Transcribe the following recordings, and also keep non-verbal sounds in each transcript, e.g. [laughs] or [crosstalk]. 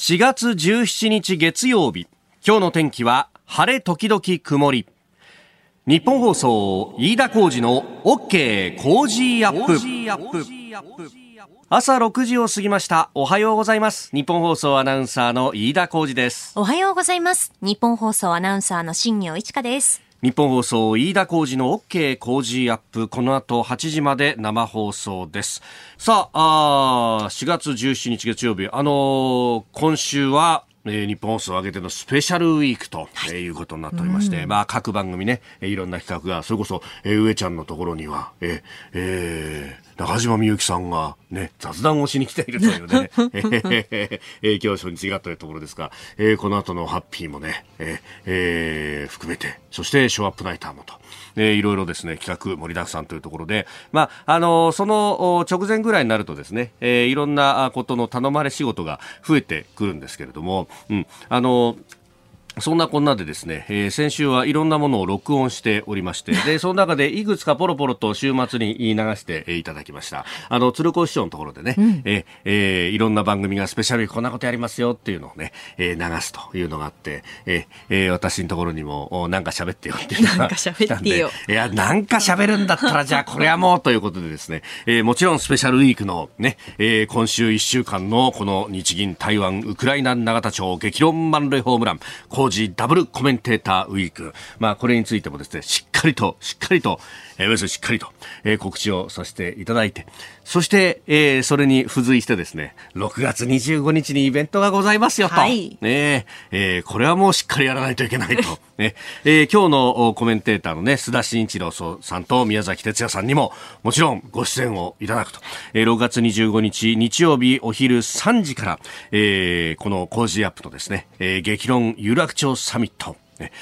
4月17日月曜日。今日の天気は晴れ時々曇り。ニッポン放送飯田浩司の OK Cozy up。朝6時を過ぎました。おはようございます。ニッポン放送アナウンサーの飯田浩司です。おはようございます。ニッポン放送アナウンサーの新行市佳です。日本放送飯田浩二の OK 工事アップこの後8時まで生放送です。さああ4月17日月曜日あのー、今週はえー、日本放送を挙げてのスペシャルウィークと、はい、いうことになっておりまして、まあ各番組ね、いろんな企画が、それこそ、えー、上ちゃんのところには、えー、えー中島みゆきさんがね、雑談をしに来ているというね、[laughs] えー、今日初日がというところですが、えー、この後のハッピーもね、えーえー、含めて、そしてショーアップナイターもと、えー、いろいろですね、企画盛りだくさんというところで、まあ、あのー、その直前ぐらいになるとですね、えー、いろんなことの頼まれ仕事が増えてくるんですけれども、うん、あのーそんなこんなでですね、えー、先週はいろんなものを録音しておりまして、で、その中でいくつかポロポロと週末に流していただきました。あの、鶴子師匠のところでね、うん、ええー、いろんな番組がスペシャルこんなことやりますよっていうのをね、えー、流すというのがあって、えー、えー、私のところにも、なんか喋ってよっていうのがなんか喋ってよ。いや、なんか喋るんだったら、じゃあこれはもうということでですね、えー、もちろんスペシャルウィークのね、えー、今週1週間のこの日銀台湾ウクライナ永田町激論満塁ホームラン、工事ダブルコメンテーターウィーク。まあ、これについてもですね、しっかりと、しっかりと、えー、しっかりと、えー、告知をさせていただいて、そして、えー、それに付随してですね、6月25日にイベントがございますよと。はい、ねえー、これはもうしっかりやらないといけないと。[laughs] ね、えー、今日のコメンテーターのね、須田慎一郎さんと宮崎哲也さんにも、もちろんご出演をいただくと。えー、6月25日日曜日お昼3時から、えー、この工事アップとですね、えー、激論有楽町サミット、ね、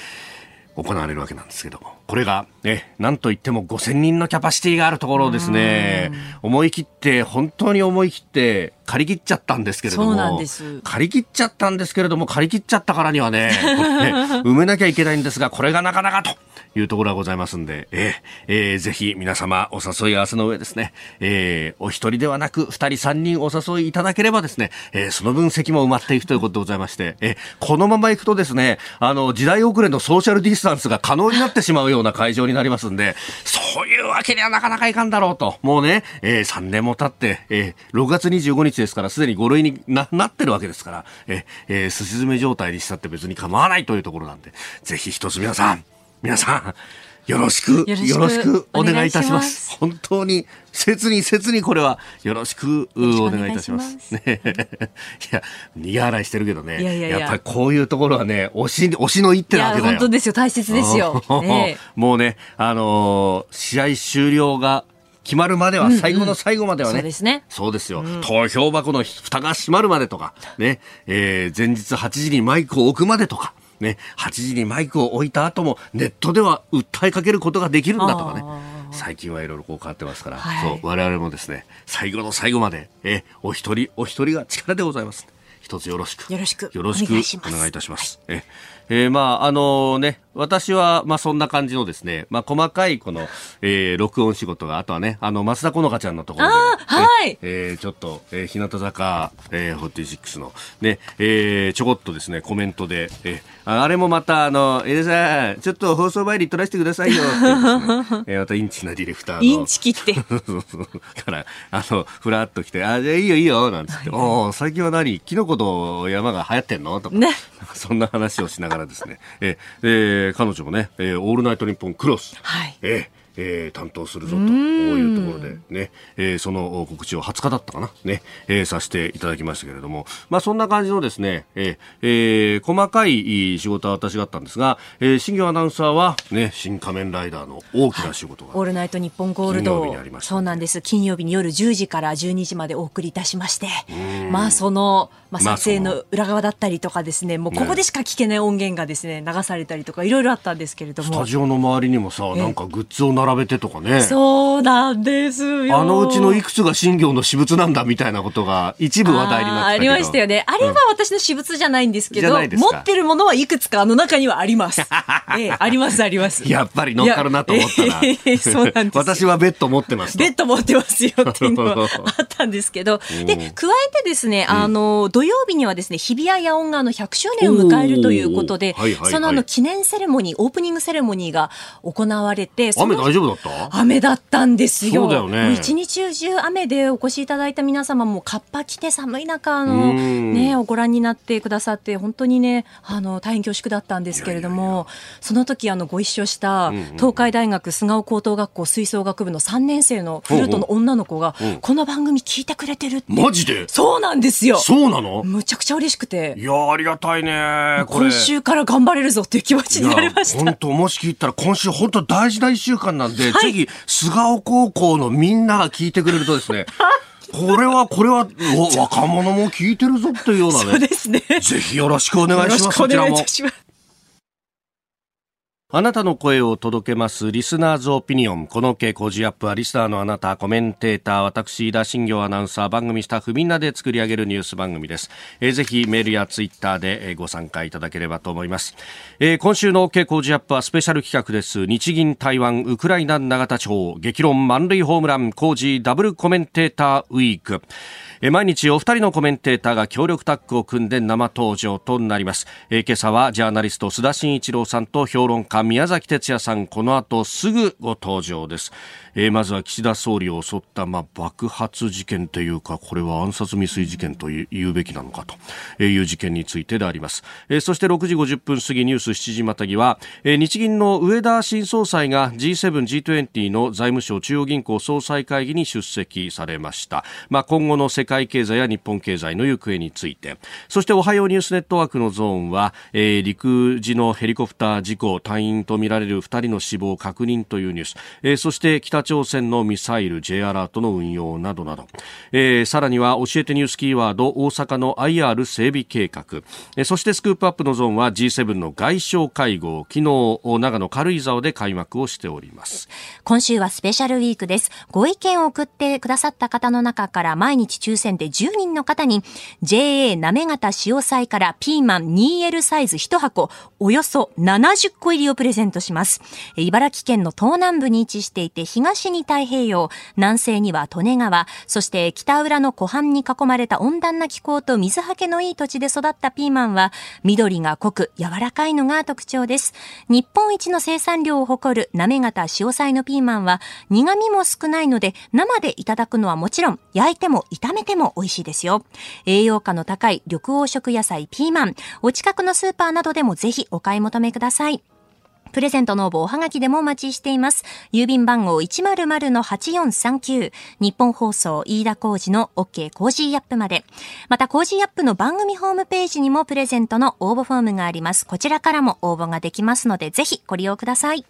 行われるわけなんですけども。これが、ね、なんといっても5000人のキャパシティがあるところをですね、思い切って、本当に思い切って借り切っちゃったんですけれども、借り切っちゃったんですけれども、借り切っちゃったからにはね、ね埋めなきゃいけないんですが、これがなかなかというところがございますんで、えー、えー、ぜひ皆様お誘い合わせの上ですね、えー、お一人ではなく二人三人お誘いいただければですね、えー、その分席も埋まっていくということでございまして、えー、このまま行くとですね、あの、時代遅れのソーシャルディスタンスが可能になってしまうような会場になりますんで、そういうわけにはなかなかいかんだろうと。もうね、えー、3年も経って、えー、6月25日ですから、すでに5類にななってるわけですから、えー、えー、すし詰め状態にしたって別に構わないというところなんで、ぜひ一つ皆さん、皆さん、よろしく、よろしくお願いいたします。本当に、切に切にこれはよろしくお願いいたします。いや、苦笑いしてるけどね。いやいややっぱりこういうところはね、推し、推しの一手なわけだよ。本当ですよ、大切ですよ。ね、もうね、あのー、試合終了が、決まるまでは、最後の最後まではね。うんうん、そうですね。そうですよ、うん。投票箱の蓋が閉まるまでとか、ね、えー、前日8時にマイクを置くまでとか、ね、8時にマイクを置いた後もネットでは訴えかけることができるんだとかね。最近はいろいろこう変わってますから、はい、そう我々もですね最後の最後までえお一人お一人が力でございます。一つよろしくよろしくよろしくお願いいたします。はい、ええー、まああのね私は、まあ、そんな感じのですね、まあ、細かいこの、えー、録音仕事が、あとはね、あの、松田好花ちゃんのところで、はい。えー、ちょっと、えー、日向坂、えー、46の、ね、えー、ちょこっとですね、コメントで、えー、あれもまた、あの、えー、さん、ちょっと放送前に撮らせてくださいよ、って、ね、[laughs] えー、またインチキなディレクターの。インチキって。[laughs] から、あの、ふらっと来て、あ、じゃあいいよいいよ、なんつって、はい、お最近は何？キノコと山が流行ってんの？とか、ね、そんな話をしながらですね、えー、えー、彼女もね、えー、オールナイトニッポンクロス。はい。えーえー、担当するぞというところでね、えー、その告知を20日だったかな、ね、えー、させていただきましたけれども、まあそんな感じのですね、えーえー、細かい仕事は私があったんですが、えー、新業アナウンサーはね、新仮面ライダーの大きな仕事が、はい、オールナイトニッポンゴールド、そうなんです。金曜日に夜10時から12時までお送りいたしまして、まあその、まあ、撮影の裏側だったりとかですね、もうここでしか聞けない音源がですね、流されたりとかいろいろあったんですけれども。スタジオの周りにもさ、なんかグッズを並並べてとかね。そうなんですよ。あのうちのいくつが新業の私物なんだみたいなことが一部話題になってありましたよね。あれは私の私物じゃないんですけど、持ってるものはいくつかあの中にはあります。[laughs] ええ、ありますあります。やっぱり乗っかるなと思ったら。ええ、[laughs] そうなんです私はベッド持ってますベッド持ってますよっていうのは [laughs] あったんですけど、で、加えてですね、あの、土曜日にはですね、日比谷野音があの100周年を迎えるということで、そのあの記念セレモニー、オープニングセレモニーが行われて、雨大丈夫だった？雨だったんですよ。そうだよね。一日中雨でお越しいただいた皆様もカッパ着て寒い中、あの、ね、ご覧になってくださって、本当にね、あの、大変恐縮だったんですけれども、いやいやいやその時あの、ご一緒した東海大学菅生高等学校吹奏楽部の3年生のフルートの女の子が、この番組聞いてくれてるって。マジで？そうなんですよ。そうなの？むちゃくちゃ嬉しくて。いやありがたいね。今週から頑張れるぞっていう気持ちになりました。本当もし聞いたら今週本当大事な一週間なんで、はい、ぜひ菅生高校のみんなが聞いてくれるとですね、[laughs] これは、これは、若者も聞いてるぞというようなね。そうですね。ぜひよろしくお願いします。こちらも。あなたの声を届けますリスナーズオピニオン。この傾向ジアップはリスナーのあなた、コメンテーター、私、田新行アナウンサー、番組スタッフみんなで作り上げるニュース番組です。えー、ぜひメールやツイッターでご参加いただければと思います。えー、今週の傾向ジアップはスペシャル企画です。日銀台湾ウクライナ永田町激論満塁ホームラン工事ダブルコメンテーターウィーク。毎日お二人のコメンテーターが協力タッグを組んで生登場となります。今朝はジャーナリスト須田慎一郎さんと評論家宮崎哲也さん、この後すぐご登場です。まずは岸田総理を襲った、まあ、爆発事件というか、これは暗殺未遂事件と言うべきなのかという事件についてであります。そして6時50分過ぎニュース7時またぎは、日銀の上田新総裁が G7、G20 の財務省中央銀行総裁会議に出席されました。まあ、今後の世界経済や日本経済の行方について、そしておはようニュースネットワークのゾーンは、えー、陸自のヘリコプター事故、隊員とみられる2人の死亡確認というニュース、えー、そして北朝鮮のミサイル J アラートの運用などなど、えー、さらには教えてニュースキーワード大阪の IR 整備計画、えー、そしてスクープアップのゾーンは G7 の外相会合。昨日長野軽井沢で開幕をしております。今週はスペシャルウィークです。ご意見を送ってくださった方の中から毎日抽選で10人の方に JA なめがた塩菜からピーマン 2L サイズ1箱およそ70個入りをプレゼントします茨城県の東南部に位置していて東に太平洋、南西には利根川、そして北浦の湖畔に囲まれた温暖な気候と水はけのいい土地で育ったピーマンは、緑が濃く柔らかいのが特徴です。日本一の生産量を誇る滑型塩菜のピーマンは、苦味も少ないので、生でいただくのはもちろん、焼いても炒めても美味しいですよ。栄養価の高い緑黄色野菜ピーマン、お近くのスーパーなどでもぜひお買い求めください。プレゼントの応募おはがきでもお待ちしています。郵便番号100-8439日本放送飯田工事の OK コージーアップまで。また Cozy up の番組ホームページにもプレゼントの応募フォームがあります。こちらからも応募ができますのでぜひご利用ください。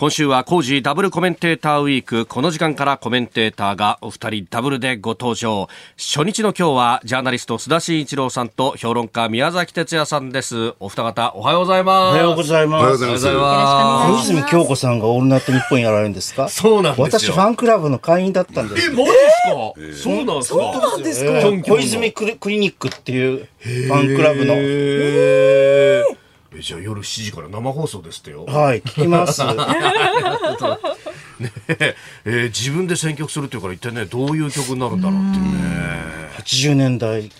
今週は Cozy ダブルコメンテーターウィーク。この時間からコメンテーターがお二人ダブルでご登場。初日の今日はジャーナリスト須田慎一郎さんと評論家宮崎哲弥さんです。お二方おはようございます。おはようございます。おはようございます。小泉京子さんがオールナイト日本やられるんですか？そうなんですよ。私ファンクラブの会員だったんです。え、マジですか、そうなんですか？そうなんですか、小泉クリニックっていうファンクラブの。えじゃあ夜7時から生放送ですってよ。はい、聞きます。[laughs] ねえー、自分で選曲するっていうから一体ねどういう曲になるんだろうっていうね。80年代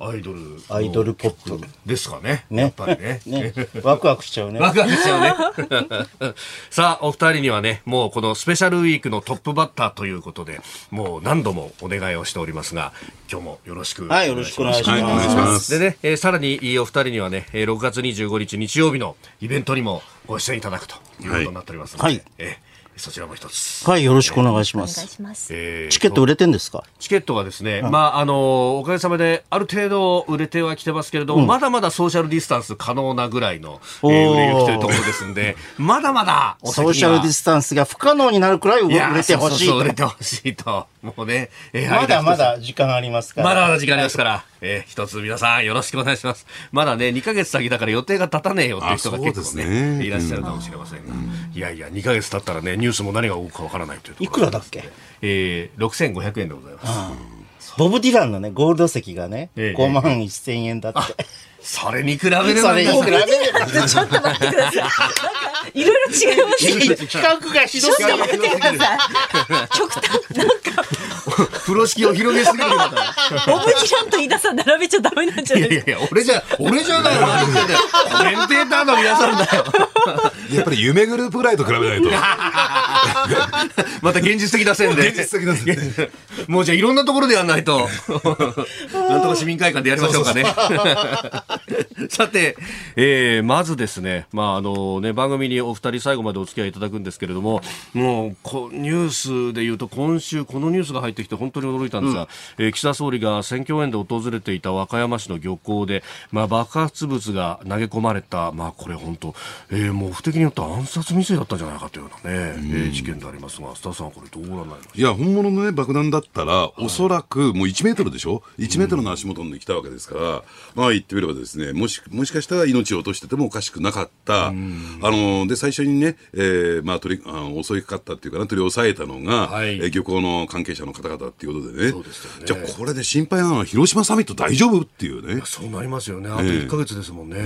アイドル。アイドルポップ。ですかね。ね。やっぱりね。[laughs] ね。ワクワクしちゃうね。ワクワクしちゃうね。[laughs] さあ、お二人にはね、もうこのスペシャルウィークのトップバッターということで、もう何度もお願いをしておりますが、今日もよろしくはい、よろしくお願いします。はい、お願いします。でね、えー、さらにお二人にはね、6月25日日曜日のイベントにもご出演いただくということになっておりますので、はい、えーそちらも一つ。はい、よろしくお願いしお願います。します。えーチケット売れてんですか？チケットがですね、まあ、あの、おかげさまで、ある程度売れてはきてますけれども、まだまだソーシャルディスタンス可能なぐらいの、えおーー売れ行きというところですんで、[laughs] まだまだソーシャルディスタンスが不可能になるくらい売れてほしいそうそうそう売れと。てほしいと。[laughs] もうね、えーまだま。だ時間ありますから。まだまだ時間ありますから、えー一つ皆さんよろしくお願いします。まだね、2ヶ月先だから予定が立たねえよっていう人が結構ね、ですねいらっしゃるかもしれませんが、いやいや、2ヶ月経ったらね、ニュースも何が起こるかわからないというといくらだっけ？えー、6500円でございます。ボブ・ディランのね、ゴールド席がね、ええ5万1000円だって。それに比べれそれに比べれば、ちょっと待ってください。なんか、いろいろ違いますね。比較がひどすぎる。待ってください。極端、なんか、[laughs] 風呂敷を広げすぎるような。ボブ・ディランと飯田さん並べちゃダメなんじゃない？いやいや俺じゃ、俺じゃないよ、コメンテーターの皆さんだよ。やっぱり夢グループぐらいと比べないと。[laughs] また現実的な線で。現実的な線で [laughs] もうじゃあいろんなところでやんないと。なんとか市民会館でやりましょうかね。さて、えー、まずですね、まああのね、番組にお二人最後までお付き合いいただくんですけれども、もうこニュースで言うと今週このニュースが入ってきて本当に驚いたんですが、えー岸田総理が選挙応援で訪れていた和歌山市の漁港で、まあ爆発物が投げ込まれた、まあこれ本当、えー、もう不敵によって暗殺未遂だったんじゃないかというようなね、えー事件でありますが、スタッフさんこれどうご覧になりますいや、本物のね、爆弾だったら、おそらくもう1メートルでしょ ?1 メートルの足元に来たわけですから、まあ言ってみればですね、もし、もしかしたら命を落としててもおかしくなかった。あの、で、最初にね、えーまあ取り、あの襲いかかったっていうかな、取り押さえたのが、はい。えー漁港の関係者の方々っていうことでね。そうですよねじゃあこれで心配なのは広島サミット大丈夫っていうね。そうなりますよね。あと1ヶ月ですもんね。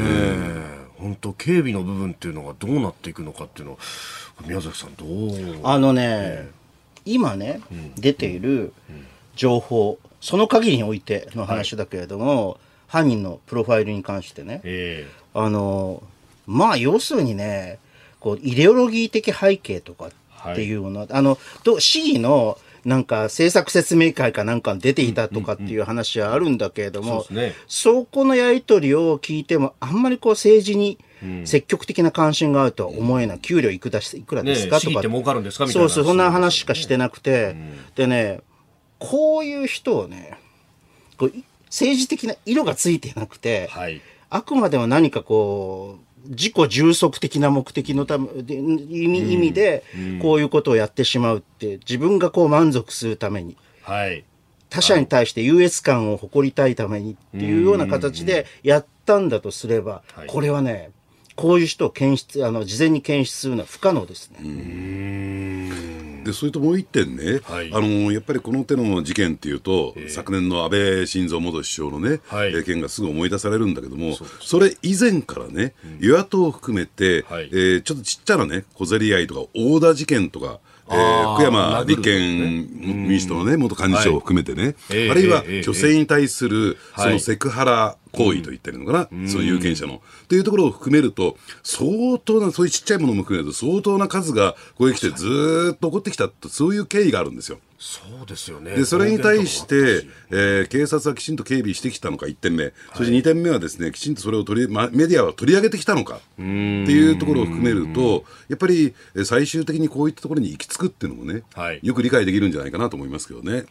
本当警備の部分っていうのがどうなっていくのかっていうのを、宮崎さんどう？あのね、今ね、出ている情報、その限りにおいての話だけれども、犯人のプロファイルに関してね、えあの、まあ、要するにね、こう、イデオロギー的背景とかっていうのは、あの、ど市議の、なんか政策説明会かなんかに出ていたとかっていう話はあるんだけれども、そこのやり取りを聞いても、あんまりこう政治に積極的な関心があるとは思えない。給料いくらいくらですか、とか。ねかるんですかみたいなそうそう、そんな話しかしてなくて、でね、こういう人をね、こうい政治的な色がついてなくて、はい。あくまでも何かこう、自己充足的な目的のため、で意味、意味で、こういうことをやってしまうって、自分がこう満足するために、はい。他者に対して優越感を誇りたいためにっていうような形でやったんだとすれば、はい。これはね、こういう人を検出、あの、事前に検出するのは不可能ですね。でそれともう一点ね、はい。あのやっぱりこの手の事件っていうと、昨年の安倍晋三元首相のね、はい。えー件がすぐ思い出されるんだけども、それ以前からね、与野党を含めて、はい。えーちょっとちっちゃなね、小競り合いとか、大田事件とか、えー福山立憲民主党のね、元幹事長を含めてね、ええあるいはええ女性に対する、そはいのセクハラ行為と言ってるのかな、その有権者の。というところを含めると、相当な、そういうちっちゃいものも含めると、相当な数がここへ来てずーっと起こってきたと、そういう経緯があるんですよ。そうですよね。で、それに対してえー警察はきちんと警備してきたのか、1点目。そして2点目はですね、きちんとそれを取り、ま、メディアは取り上げてきたのか、っていうところを含めると、やっぱりえー最終的にこういったところに行き着くっていうのもね、はいよく理解できるんじゃないかなと思いますけどね。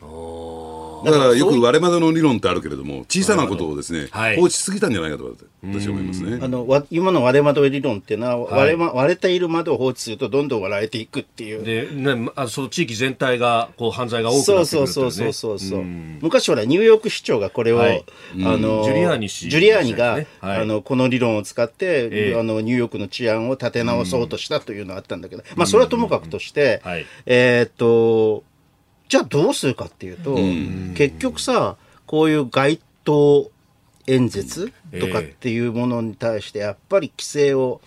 だからよく割れ窓の理論ってあるけれども、小さなことをですね、はい。放置しすぎたんじゃないかと私は思いますね。あの、わ今の割れ窓理論っていうのは、割れま、割れている窓を放置するとどんどん割られていくっていう。で、ね、あその地域全体が、こう、犯罪が多くそうなってくるね。そうそうそうそうそう、昔ほらニューヨーク市長がこれを、はい。あのジュリアーニ氏ジュリアーニが、あのこの理論を使って、ええ。あのニューヨークの治安を立て直そうとしたというのがあったんだけど、まあそれはともかくとして、はい。えーっとじゃあどうするかっていうと、結局さこういう街頭演説とかっていうものに対してやっぱり規制を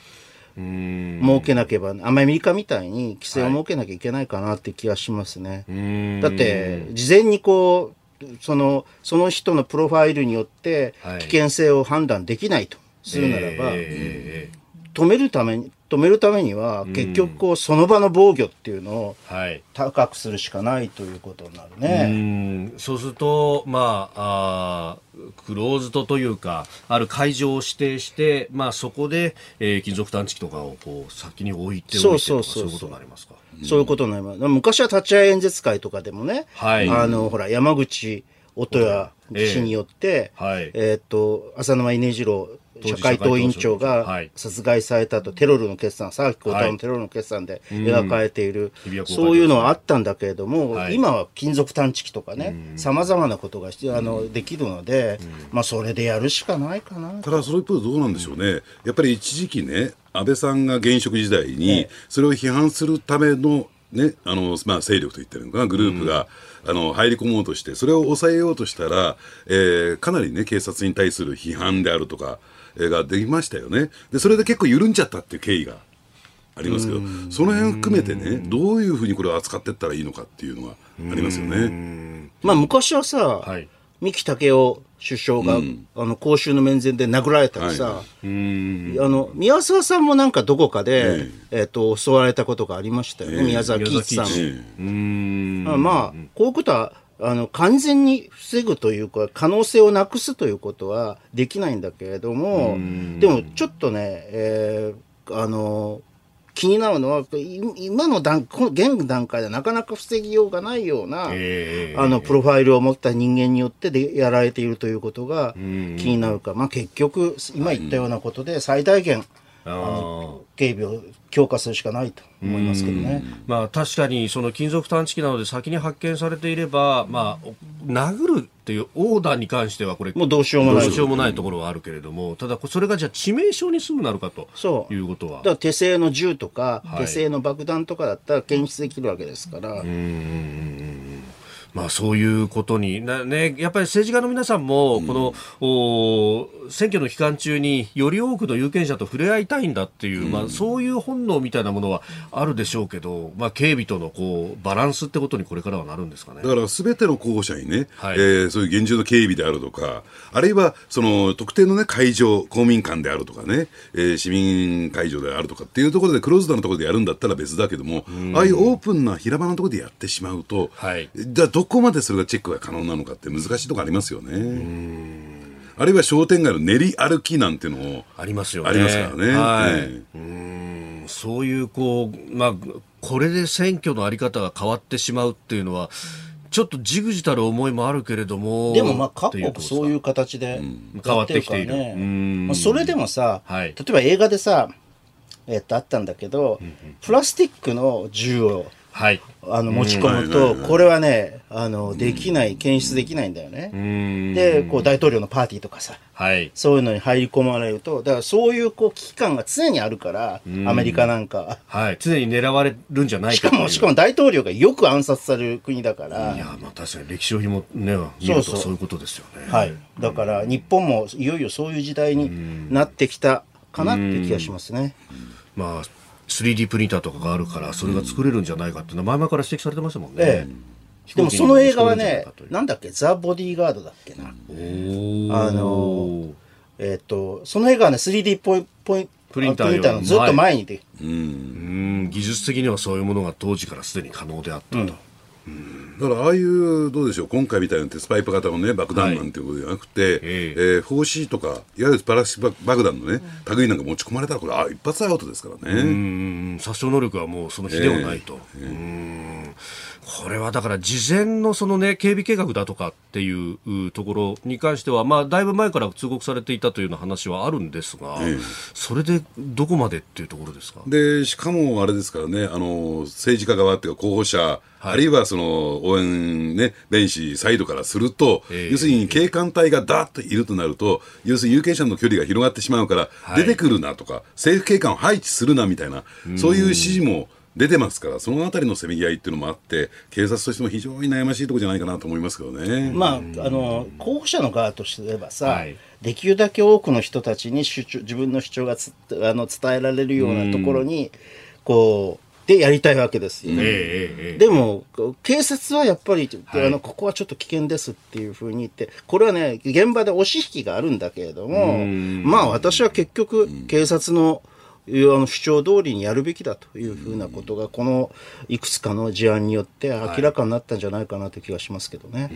うん。設けなければ、アメリカみたいに規制を設けなきゃいけないかなって気がしますね。うん。だって、事前にこう、その、その人のプロファイルによってはい、危険性を判断できないとするならば、ええ。止めるために、止めるためには、結局こう、その場の防御っていうのをはい。高くするしかないということになるうね。んそうすると、まあ、あークローズドというか、ある会場を指定して、まあ、そこで、えー金属探知機とかをこう先に置いておいてとかそういうことになりますか？そういうことになります。昔は立ち会い演説会とかでもね、はいあの、ほら、山口音谷氏によって、ええはいえーっと、浅沼稲次郎社会党委員長がはい。殺害された後、テロルの決算、沢木幸太はい郎のテロルの決算で描かれている、そういうのはあったんだけれども、はい。今は金属探知機とかね、様々なことがあのできるので、まあ、それでやるしかないかな。ただ、その一方でどうなんでしょうね、やっぱり一時期ね、安倍さんが現職時代に、それを批判するための、ね、あのまあ、勢力といってるのかな、グループが、あの入り込もうとして、それを抑えようとしたら、えーかなりね、警察に対する批判であるとか、えーができましたよね。で、それで結構緩んじゃったっていう経緯が。ありますけど、その辺含めてね、どういうふうにこれを扱っていったらいいのかっていうのがありますよね。まあ、昔はさ、はい。三木武夫首相が、あの公衆の面前で殴られたりさ、はあの宮沢さんもなんかどこかで、えっと襲われたことがありましたよね、宮沢喜一さん。宮沢喜一うーん。まあ、まあ、こういうことはあの完全に防ぐというか可能性をなくすということはできないんだけれどもでもちょっとね、えーあの気になるのはい今の段この現段階ではなかなか防ぎようがないような、ええあのプロファイルを持った人間によってでやられているということが気になるか、まあ、結局今言ったようなことで最大限あー。警備を強化するしかないと思いますけどね。まあ、確かにその金属探知機などで先に発見されていれば、まあ、お殴るっていうオーダーに関してはこれもうどうしようもない。どうしようもないところはあるけれども、ただそれがじゃあ致命傷にすぐなるかとそう。いうことは。だから手製の銃とか、はい。手製の爆弾とかだったら検出できるわけですから、まあ、そういうことにな、ね、やっぱり政治家の皆さんも、この、お選挙の期間中により多くの有権者と触れ合いたいんだっていう、まあ、そういう本能みたいなものはあるでしょうけど、まあ、警備とのこうバランスってことにこれからはなるんですかね。だ。からすべての候補者にね、はい。えーそういう厳重な警備であるとか、あるいはその特定の、ね、会場、公民館であるとかね、えー市民会場であるとかっていうところで、クローズドなところでやるんだったら別だけども、ああいうオープンな平場のところでやってしまうと、はい。じゃあどこまでそれがチェックが可能なのかって難しいところありますよね。あるいは商店街の練り歩きなんていうのもありますよね。ありますからね。はい。ええ。うんそういうこう、まあ、これで選挙のあり方が変わってしまうっていうのは、ちょっとじくじたる思いもあるけれども、でもまあ各国そういう形で変わってきている。まあ、それでもさ、はい。例えば映画でさ、えっとあったんだけど、プラスチックの銃をはい。あの持ち込むと、はいこれはねあのできない検出できないんだよね。うんでこう大統領のパーティーとかさはい。そういうのに入り込まれるとだからそういうこう危機感が常にあるからアメリカなんか。はい。常に狙われるんじゃないしかというかもしかも大統領がよく暗殺される国だからいや、まあ確かに歴史をひもね、見るとそうそうそういうことですよね。はい、だから日本もいよいよそういう時代になってきたかなっていう気がしますね。まあ、3D プリンターとかがあるから、それが作れるんじゃないかっていうのは前々から指摘されてましたもんね。ええ。飛でもその映画はねなんだっけ、ザ・ボディーガードだっけな。あのえっ、と、その映画はね、3D ポイポイプリンターのずっと前にで、うん。うん。技術的にはそういうものが当時からすでに可能であったと。だからああいう、どうでしょう、今回みたいな鉄パイプ型のね、爆弾なんてい。うことじゃなくて、ええ。ー 4C とか、いわゆるパラシ爆弾のね、類なんか持ち込まれたら、これ、あ一発アウトですからね。うん殺傷能力はもうその比ではないと、うんこれはだから事前のそのね警備計画だとかっていううところに関してはまあだいぶ前から通告されていたというような話はあるんですが、ええ。それでどこまでっていうところですか？で、しかもあれですからね、あの、政治家側っていうか候補者、あるいはその応援ね、弁士サイドからすると、ええ。要するに警官隊がダーッといるとなると、要するに有権者の距離が広がってしまうから、はい。出てくるなとか、政府警官を配置するなみたいな、そういう指示も出てますから、そのあたりのせめぎ合いっていうのもあって、警察としても非常に悩ましいところじゃないかなと思いますけどね。まあ、あの、候補者の側とすればさ、はい。できるだけ多くの人たちに主張自分の主張がつあの伝えられるようなところに、こう、でやりたいわけですよ。ええええええ。でも、警察はやっぱり、はい。あの、ここはちょっと危険ですっていうふうに言って、これはね、現場で押し引きがあるんだけれども、まあ私は結局、警察の、あの主張通りにやるべきだというふうなことが、このいくつかの事案によって明らかになったんじゃないかなという気がしますけどね。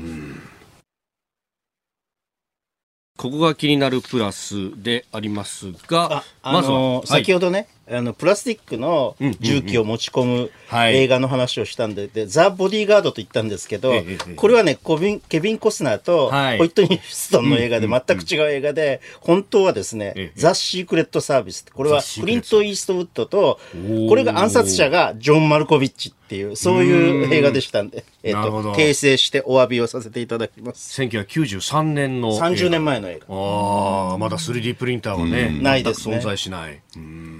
ここが気になるプラスでありますがまずは。のはい。先ほどね、あのプラスチックの重機を持ち込むはい。映画の話をしたんで、でザ・ボディーガードと言ったんですけど、これはねコビン、ケビン・コスナーとはい。ホイットニー・ヒューストンの映画で全く違う映画で、本当はですね、ええザ・シークレット・サービス。これはクリント・イーストウッドとー、これが暗殺者がジョン・マルコビッチっていう、そういう映画でしたんで、えっ、と、訂正してお詫びをさせていただきます。1993年の映画。30年前の映画。ああ、まだ 3D プリンターはね、ないです存在しない。うん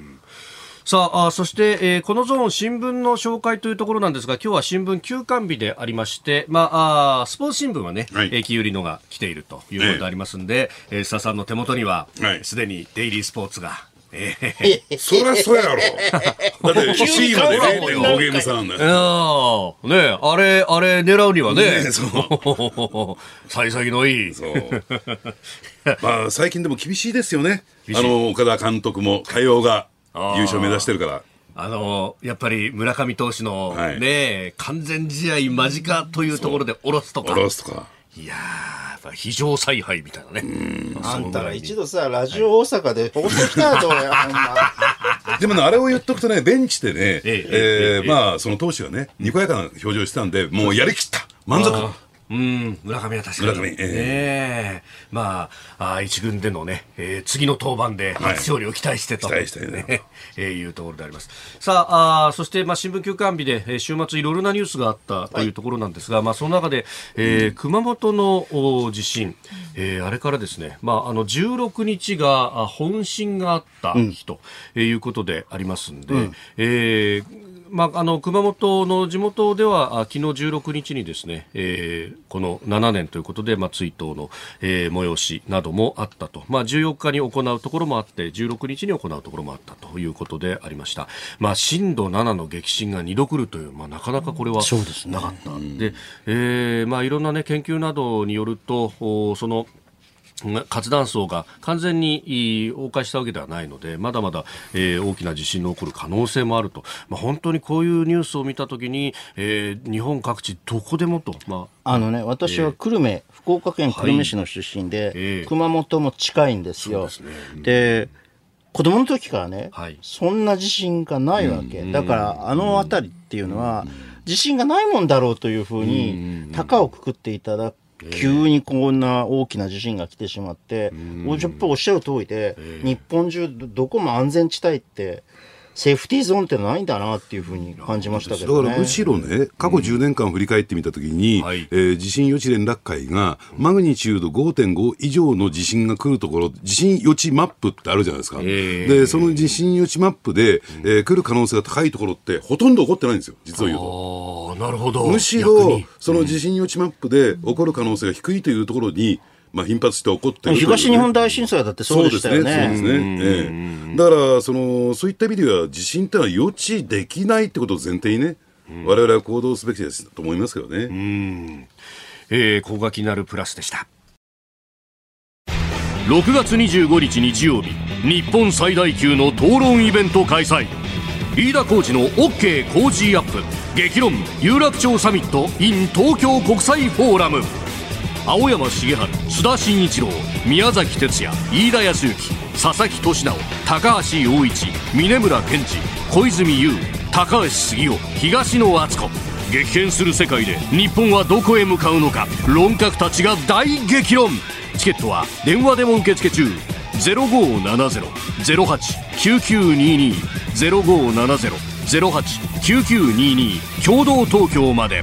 さああ、そして、えーこのゾーン新聞の紹介というところなんですが、今日は新聞休刊日でありまして、まあ、あースポーツ新聞はね、はいえー、木売りのが来ているということでありますんで、えー須田さんの手元にははい、すで、にデイリースポーツが、えーそりゃそうやろ。だって、C まで0.5ゲーム差なんだいよ。ねあれ、あれ狙うにはね、ねそ [laughs] 幸先のいい。そう。[laughs] まあ、最近でも厳しいですよね。あの、岡田監督も、対応が優勝目指してるから。あのやっぱり村上投手の、はいね完全試合間近というところで下ろすとか下。ろすとか。いやー、やっぱ非常采配みたいなね。あんたら一度さ、ラジオ大阪で放送したらどうや、[laughs] ほんま。でもね、あれを言っとくとね、ベンチでね、えええーまあ、その投手がね、にこやかな表情をしてたんで、もうやりきった満足うん、村上は確かに。村上ええ。ねえ。まあ、あ一軍でのね、えー次の登板で初勝利を期待してと、期待したいね。[laughs] えーいうところであります。さあ、あーそして、まあ、新聞休刊日で、えー週末いろいろなニュースがあったというところなんですが、まあ、その中で、えー熊本のお地震、えーあれからですね、まあ、あの、16日があ本震があった日と、えーいうことでありますんで、えーまあ、あの熊本の地元ではあ昨日16日にですね、えーこの7年ということで、まあ、追悼の、えー催しなどもあったと、まあ、14日に行うところもあって16日に行うところもあったということでありました、まあ、震度7の激震が2度来るという、まあ、なかなかこれはそうですね。なかった、で、えーまあ、いろんな、ね、研究などによるとおその活断層が完全にいい崩壊したわけではないのでまだまだ、えー大きな地震の起こる可能性もあると、まあ、本当にこういうニュースを見たときに、えー日本各地どこでもと、まあ、あのね、私は久留米、福岡県久留米市の出身で、ええ。熊本も近いんですよ。ですね。で子供の時からね、はい。そんな地震がないわけ。だから、あの辺りっていうのは、地震がないもんだろうというふうに、高をくくっていただ急にこんな大きな地震が来てしまって、おやっぱおっしゃる通りで、日本中どどこも安全地帯って、セーフティーゾーンってないんだなっていうふうに感じましたけどね。だからむしろね、過去10年間振り返ってみたときに、はい。えー地震予知連絡会が、マグニチュード5.5以上の地震が来るところ、地震予知マップってあるじゃないですか。ええ。で、その地震予知マップで、えー来る可能性が高いところって、ほとんど起こってないんですよ、実を言うと。なるほど。むし逆ろに、その地震予知マップで起こる可能性が低いというところに、まあ、頻発して起こってるね。東日本大震災だってそうでしたよね。そうですね。ええ。だから、その、そういった意味では、地震ってのは予知できないってことを前提にね、我々は行動すべきですと思いますけどね。えー、ここが気になるプラスでした。6月25日日曜日日本最大級の討論イベント開催。飯田浩司の OK 工事アップ。激論有楽町サミット in 東京国際フォーラム青山茂春須田慎一郎宮崎哲也飯田康之佐々木俊直高橋陽一峯村健二小泉悠高橋杉雄東野篤子。激変する世界で日本はどこへ向かうのか。論客たちが大激論。チケットは電話でも受付中。0570-08-9922 0570-08-9922共同東京まで。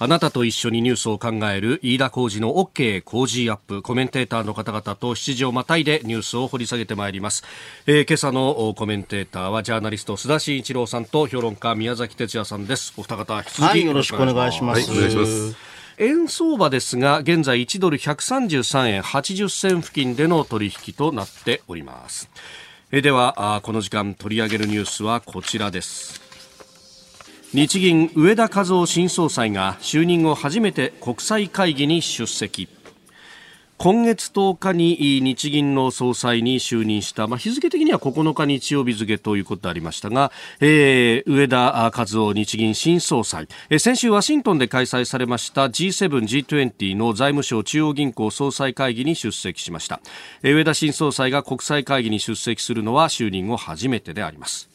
あなたと一緒にニュースを考える飯田浩二の OK 工事アップコメンテーターの方々と7時をまたいでニュースを掘り下げてまいります、えー、今朝のコメンテーターはジャーナリスト須田慎一郎さんと評論家宮崎哲也さんです。お二方引き続き、よろしくお願いします、はい、お願いします。円相場ですが現在1ドル133円80銭付近での取引となっております。えではこの時間取り上げるニュースはこちらです日銀上田和夫新総裁が就任後初めて国際会議に出席。今月10日に日銀の総裁に就任した、まあ、日付的には9日日曜日付ということでありましたが、えー、上田和夫日銀新総裁、えー、先週ワシントンで開催されました G7、G20 の財務省中央銀行総裁会議に出席しました、えー、上田新総裁が国際会議に出席するのは就任後初めてであります。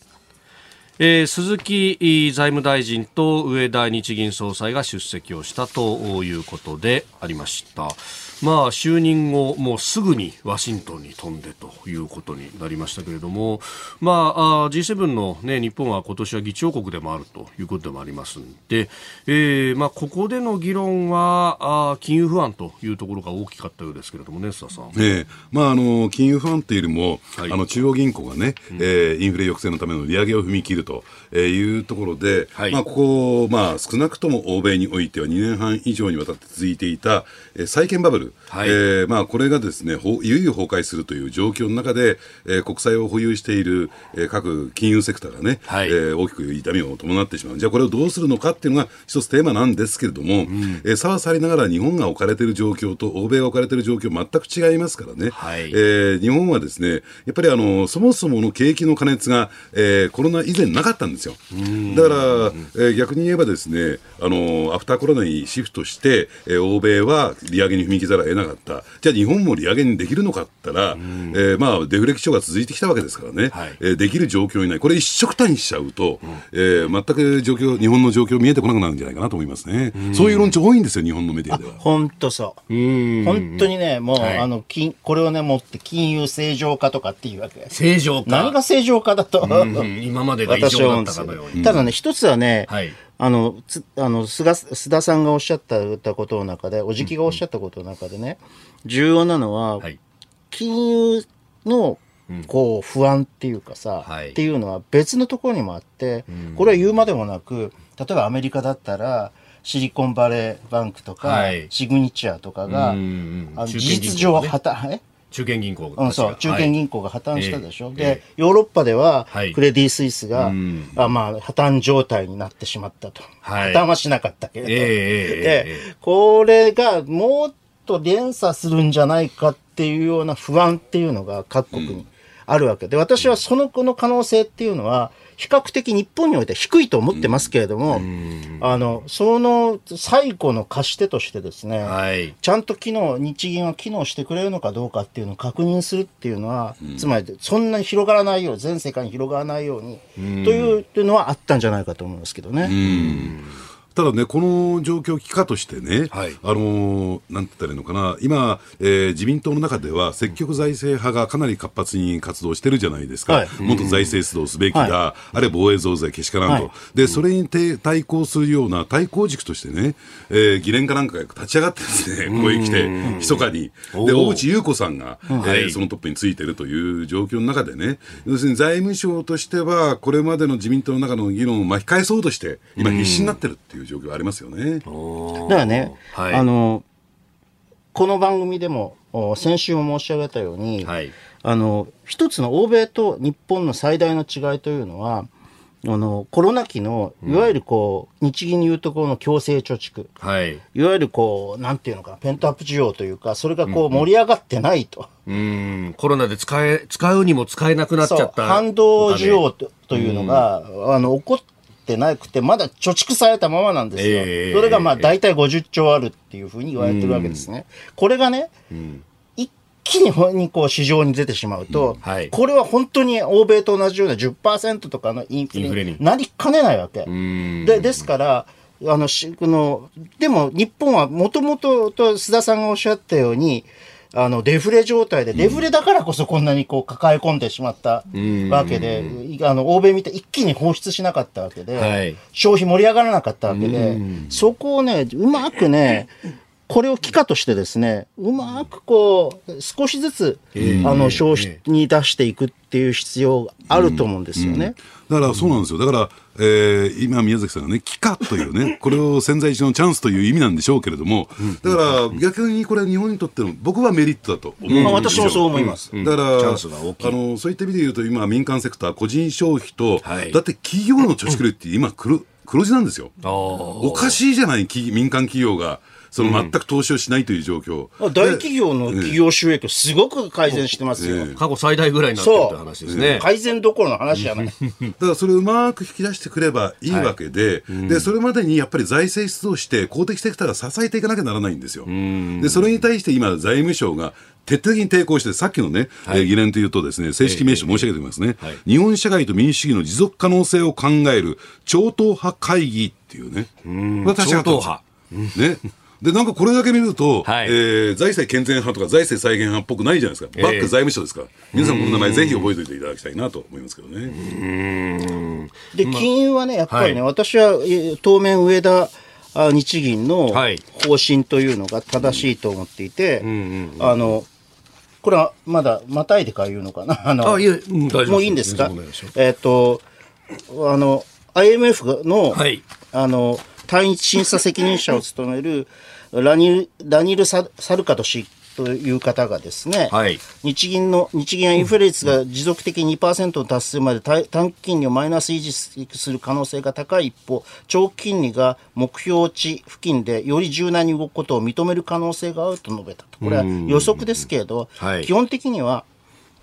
えー、鈴木財務大臣と上田日銀総裁が出席をしたということでありました。まあ、就任後、もうすぐにワシントンに飛んでということになりましたけれども、まあ、G7 の、ね、日本は今年は議長国でもあるということでもありますので、えーまあ、ここでの議論はあ金融不安というところが大きかったようですけれどもね、須田さん。えーまあ、あの金融不安というよりも、はい、あの中央銀行がね、うん、えー、インフレ抑制のための利上げを踏み切るというところで、はい、まあ、ここ、まあ、少なくとも欧米においては2年半以上にわたって続いていた、えー、債券バブル、はい、えー、まあ、これがですね、いよいよ崩壊するという状況の中で、えー、国債を保有している、えー、各金融セクターがね、はい、えー、大きく痛みを伴ってしまう。じゃあこれをどうするのかっていうのが一つテーマなんですけれども、うん、えー、差はさりながら日本が置かれている状況と欧米が置かれている状況全く違いますからね、はい、えー、日本はですね、やっぱりあの、そもそもの景気の過熱が、えー、コロナ以前なかったんですよ。だから、えー、逆に言えばですね、あの、アフターコロナにシフトして、えー、欧米は利上げに踏み切ら得なかった。じゃあ日本も利上げにできるのかって言ったら、えー、まあデフレ基調が続いてきたわけですからね、はい、えー、できる状況にない。これ一色単にしちゃうと、うん、えー、全く状況、日本の状況見えてこなくなるんじゃないかなと思いますね。うそういう論調多いんですよ、日本のメディアでは。本当そう。本当にね、もう、はい、あの、金、これをね、持って金融正常化とかっていうわけ。正常化何が正常化だと。今までが異常だったかのように。ただね、一つはね、はいあの、つあの菅須田さんがおっしゃったことの中で、おじきがおっしゃったことの中でね、重要なのは、はい、金融のこう不安っていうかさ、はい、っていうのは別のところにもあって、これは言うまでもなく、例えばアメリカだったら、シリコンバレーバンクとか、はい、シグニチュアとかが、あの事実上破綻、え？中堅銀行うん、そう、中堅銀行が破綻したでしょ。はい、で、ヨーロッパでは、クレディ・スイスが、はい、あまあ、破綻状態になってしまったと。はい、破綻はしなかったけれど。えー、で、これがもっと連鎖するんじゃないかっていうような不安っていうのが各国にあるわけ。で、私はその子の可能性っていうのは、比較的日本において低いと思ってますけれども、あの、その最後の貸し手としてですね、はい、ちゃんと機能、日銀は機能してくれるのかどうかっていうのを確認するっていうのは、つまりそんなに広がらないよう、全世界に広がらないように、というのはあったんじゃないかと思いますけどね。ただね、この状況、期間としてね、はい、あのなんて言ったらいいのかな、今、えー、自民党の中では積極財政派がかなり活発に活動してるじゃないですか、はい、もっと財政出動すべきだ、はい、あるいは防衛増税けしからんと、でそれに対抗するような対抗軸としてね、えー、議連かなんかが立ち上がってですね、ここへ来て、密かに、で大内優子さんが、えー、そのトップについてるという状況の中でね、要するに財務省としては、これまでの自民党の中の議論を巻き返そうとして、今、必死になってるっていう。いう状況ありますよね。だからね、はい、あのこの番組でも先週も申し上げたように、はい、あの一つの欧米と日本の最大の違いというのはあのコロナ期のいわゆるこう、うん、日銀にいうところの強制貯蓄、はい、いわゆるこうなんていうのかペントアップ需要というかそれがこう盛り上がってないと。うん、うん、コロナで使え使うにも使えなくなっちゃった。反動需要というのが、うん、あの起こっってなくて、まだ貯蓄されたままなんですよ。えー、それがまあ大体50兆あるっていうふうに言われてるわけですね。これがね、うん。一気にこう市場に出てしまうと、うん。はい、これは本当に欧米と同じような10%とかのインフレになりかねないわけ。でですから、あのしこのでも日本はもともとと須田さんがおっしゃったように、あの、デフレ状態で、デフレだからこそこんなにこう抱え込んでしまったわけで、あの、欧米見て一気に放出しなかったわけで、はい。消費盛り上がらなかったわけで、そこをね、うまくね、これを機化としてですね、うまくこう、少しずつ、あの、消費に出していくっていう必要があると思うんですよね。だからそうなんですよ。だから、えー今宮崎さんがね、帰化というね、[laughs] これを潜在一のチャンスという意味なんでしょうけれども、だから逆にこれは日本にとっての僕はメリットだと思うん。ですよ。まあ私もそう思います。だから、あのそういった意味で言うと、今、民間セクター、個人消費と、はい。だって企業の貯蓄率って今黒、黒字なんですよ。おかしいじゃない、企民間企業が、その全く投資をしないという状況。大企業の企業収益、すごく改善してますよ。ええ。過去最大ぐらいになってるという話ですね。改善どころの話じゃない。[laughs] だからそれをうまく引き出してくればいいわけで、で、それまでにやっぱり財政出動して、公的セクターが支えていかなきゃならないんですよ。で、それに対して今、財務省が徹底的に抵抗して、さっきのね、えー疑念というとですね、正式名称申し上げておきますね、はい。日本社会と民主主義の持続可能性を考える超党派会議っていうね、私が超党ね。で、なんかこれだけ見ると、はい。えー財政健全派とか財政再現派っぽくないじゃないですか。バック財務省ですか。ら。皆さんこの名前ぜひ覚えておいていただきたいなと思いますけどね。で、金融はね、やっぱりね、私はえー当面上田あ日銀のはい。方針というのが正しいと思っていて、あの、これはまだまたいでから言うのかな。あの、あいえうもういいんですか？えっ、と、あの、IMF の、はい。あの、対日審査責任者を務めるラニダニル・ササルカト氏という方がですね、はい。日銀の、日銀はインフレ率が持続的に2%に達するまで短短期金利をマイナス維持する可能性が高い一方、長期金利が目標値付近でより柔軟に動くことを認める可能性があると述べたと。これは予測ですけれど、はい。基本的には、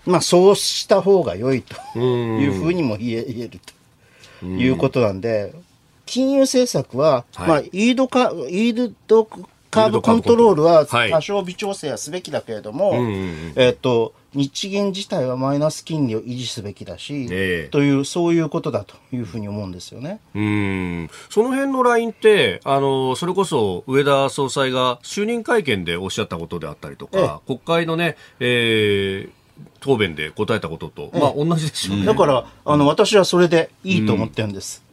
まあそうした方が良いというふうにも言え言えるということなんで、金融政策は、はい。まあ、イードカ、イードカーブコント。ロールははい。多少微調整はすべきだけれども、えっと、日銀自体はマイナス金利を維持すべきだし、ええ。という、そういうことだというふうに思うんですよね。うん。その辺のラインってあのそれこそ上田総裁が就任会見でおっしゃったことであったりとか、国会のね、えー答弁で答えたことと、まあ同じですよね。だから、あの、私はそれでいいと思ってるんです。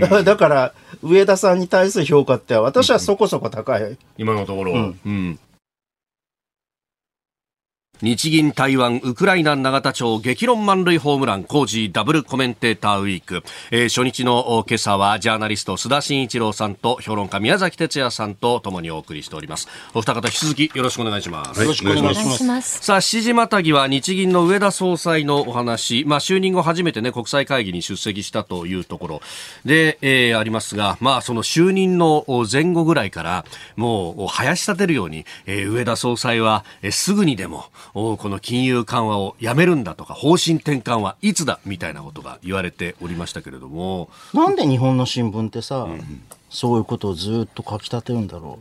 だからだから、上田さんに対する評価って、私はそこそこ高い。今のところ、うん日銀台湾ウクライナ永田町激論満塁ホームラン工事ダブルコメンテーターウィーク、えー初日のお今朝はジャーナリスト須田慎一郎さんと評論家宮崎哲也さんとともにお送りしております。お二方引き続きよろしくお願いします、よろしくお願いしおます。願いし。ます。さあ、7時またぎは日銀の上田総裁のお話、まあ、就任後初めてね、国際会議に出席したというところ。で、えーありますが、まあ、その就任のお前後ぐらいから、もう、お生やし立てるように、えー上田総裁は、えーすぐにでも、おこの金融緩和をやめるんだとか、方針転換はいつだ、みたいなことが言われておりましたけれども、なんで日本の新聞ってさ、そういうことをずっと書き立てるんだろ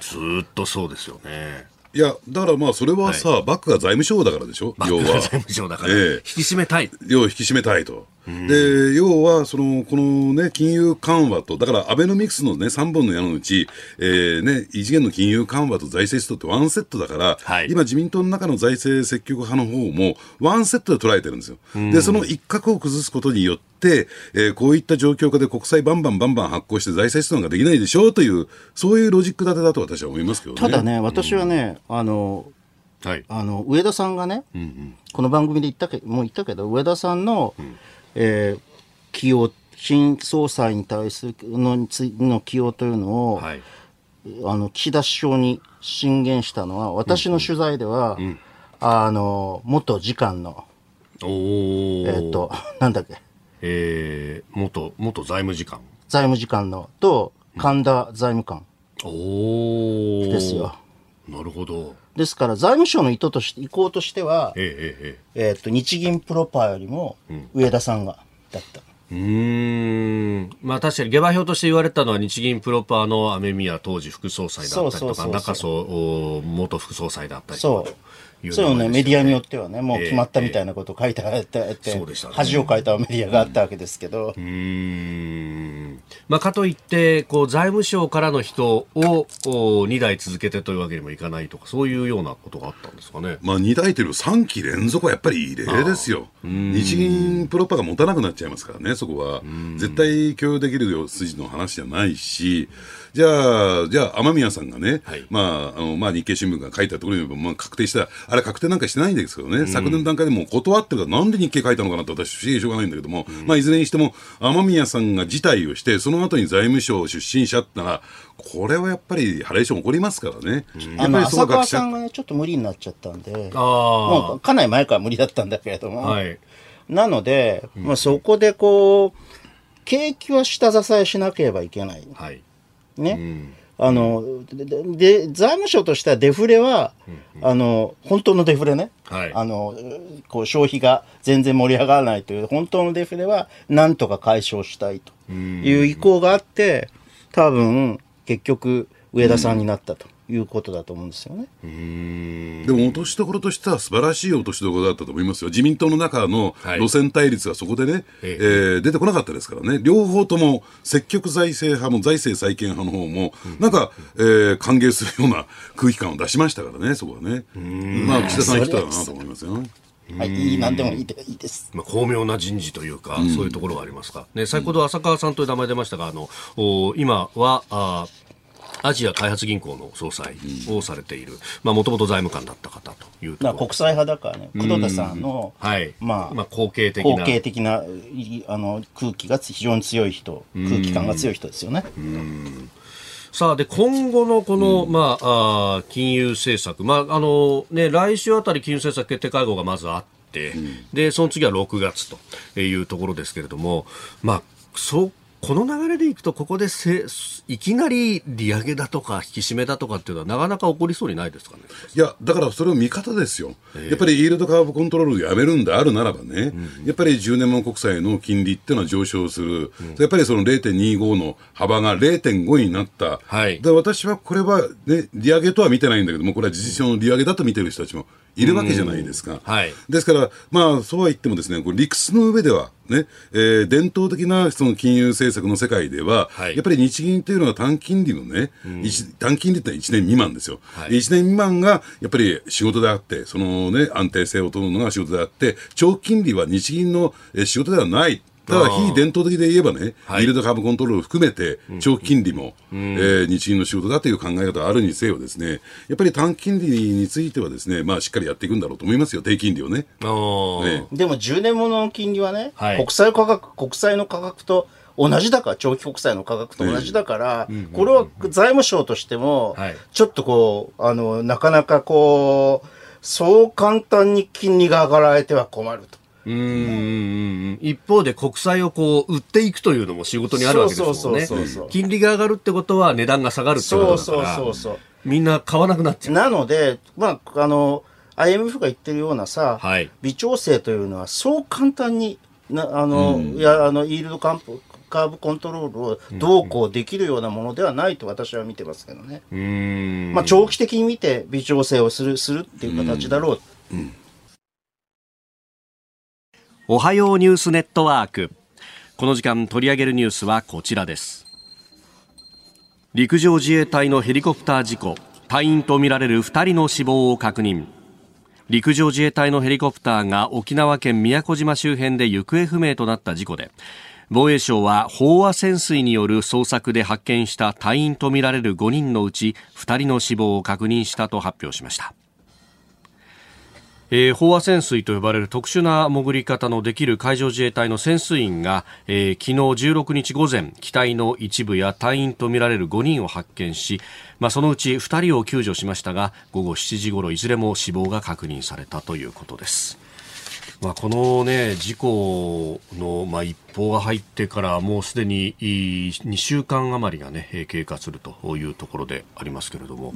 ずーっとそうですよね。いや、だからまあ、それはさ、バックが財務省だからでしょ？要は。財務省だから、ええ引き締めたい。要は引き締めたいと。で、要は、その、このね、金融緩和と、だからアベノミクスのね、3本の矢のうち、えーね、異次元の金融緩和と財政出動ってワンセットだから、はい今自民党の中の財政積極派の方も、ワンセットで捉えてるんですよ。で、その一角を崩すことによって、えーこういった状況下で国債バンバンバンバン発行して財政出動ができないでしょうという、そういうロジック立てだと私は思いますけどう。ね。ただね、私はね、あの、はい。あの、上田さんがね、この番組で言ったけもう言ったけど、上田さんの、えー起用、新総裁に対するのつの起用というのを、はい。あの、岸田首相に進言したのは、私の取材では、あの、元次官の、おーえっ、と、なんだっけ、えー、元、元財務次官。財務次官の、と、神田財務官ですよ。なるほど。ですから、財務省の意図として、意向としては、ええええええっ、と、日銀プロパーよりも、上田さんが、だった。え。うーん。まあ確かに下馬評として言われたのは日銀プロパーの雨宮当時副総裁だったりとか、中曽お元副総裁だったりとかいうそうね、メディアによってはね、もうええ決まったみたいなこと書いてあって、あってそうでしたね恥をかいたメディアがあったわけですけど、うーん。まあ、かといってこう財務省からの人を2代続けてというわけにもいかないとかそういうようなことがあったんですかね。まあ、2代というの3期連続はやっぱり異例ですよ。日銀プロパが持たなくなっちゃいますからね、そこは。絶対許容できるよ筋の話じゃないし、じゃあ、じゃあ、雨宮さんがね、はい。まあ、あの、まあ、日経新聞が書いたところにも、まあ、確定した、あれ確定なんかしてないんですけどね、昨年の段階でもう断ってるから、なんで日経書いたのかなって私、不思議でしょうがないんだけども、まあ、いずれにしても、雨宮さんが辞退をして、その後に財務省出身者ってなら、これはやっぱりハレーション起こりますからね。やあの、っぱりそ川学者さんがね、ちょっと無理になっちゃったんで、あもうかなり前から無理だったんだけれども、はい。なので、まあ、そこでこう、景気は下支えしなければいけない。はいね。あのでで財務省としてはデフレは、あの本当のデフレね、はい。あのこう消費が全然盛り上がらないという本当のデフレはなんとか解消したいという意向があって多分結局上田さんになったということだと思うんですよね。でも落としどころとしては素晴らしい落としどころだったと思いますよ。自民党の中のはい路線対立がそこでね、ええー出てこなかったですからね。両方とも積極財政派も財政再建派の方も、なんか、えー歓迎するような空気感を出しましたからね、そこはね。まあ、岸田さん生きたらなと思いますよ。はい、いい何でもいいでいいです。まあ、巧妙な人事というか、そういうところがありますか、ね、先ほど浅川さんという名前出ましたが、あのお今はあアジア開発銀行の総裁をされている、もともと財務官だった方というと国際派だからね、工藤田さんの、はい。まあ、まあ、後継的後な継的ないあの空気が非常に強い人、空気感が強い人ですよね。さあで今後のこの、まあ、あー金融政策、まああのね、来週あたり金融政策決定会合がまずあって、でその次は6月というところですけれども、まあ、そうこの流れでいくと、ここでせいきなり利上げだとか引き締めだとかっていうのはなかなか起こりそうにないですかね？いや、だからそれを見方ですよ。やっぱりイールドカーブコントロールをやめるんであるならばね、やっぱり10年も国債の金利っていうのは上昇する。やっぱりその0.25の幅が0.5になった。はいで、私はこれはね、利上げとは見てないんだけども、これは事実上の利上げだと見てる人たちもいるわけじゃないですか。はいですから、まあ、そうは言ってもですね、これ理屈の上では、ね、えー伝統的なその金融政策の世界では、はいやっぱり日銀というのは短金利のね、一短金利ってのは1年未満ですよ。はい1年未満がやっぱり仕事であって、そのね、安定性を取るのが仕事であって、長期金利は日銀のえー仕事ではない。ただ、非伝統的で言えばね、はい。イールドカーブコントロールを含めて、長期金利も、えー日銀の仕事だという考え方があるにせよですね、やっぱり短期金利についてはですね、まあ、しっかりやっていくんだろうと思いますよ、低金利をね。あー。えでも10年ものの金利はね、はい。国債価格、国債の価格と同じだから、長期国債の価格と同じだから、これは財務省としてもはい、ちょっとこう、あの、なかなかこう、そう簡単に金利が上がられては困ると。うーん一方で国債をこう売っていくというのも仕事にあるわけですもんね。そうそうそうそう金利が上がるってことは値段が下がるってことそうだから。そうそうそう。みんな買わなくなっちゃう。なので、まあ、あの、IMF が言ってるようなさ、はい微調整というのはそう簡単に、なあの、いや、あの、イールドカンプ、カーブコントロールをどうこうできるようなものではないと私は見てますけどね。まあ、長期的に見て微調整をする、するっていう形だろう。おはようニュースネットワーク。この時間取り上げるニュースはこちらです。陸上自衛隊のヘリコプター事故、隊員とみられる2人の死亡を確認。陸上自衛隊のヘリコプターが沖縄県宮古島周辺で行方不明となった事故で、防衛省は飽和潜水による捜索で発見した隊員とみられる5人のうち2人の死亡を確認したと発表しました。えー飽和潜水と呼ばれる特殊な潜り方のできる海上自衛隊の潜水員が、えー昨日16日午前機体の一部や隊員とみられる5人を発見し、まあ、そのうち2人を救助しましたが午後7時ごろいずれも死亡が確認されたということです。まあ、この、ね、事故の、まあ、一報が入ってからもうすでに2週間余りが、ね、えー経過するというところでありますけれども、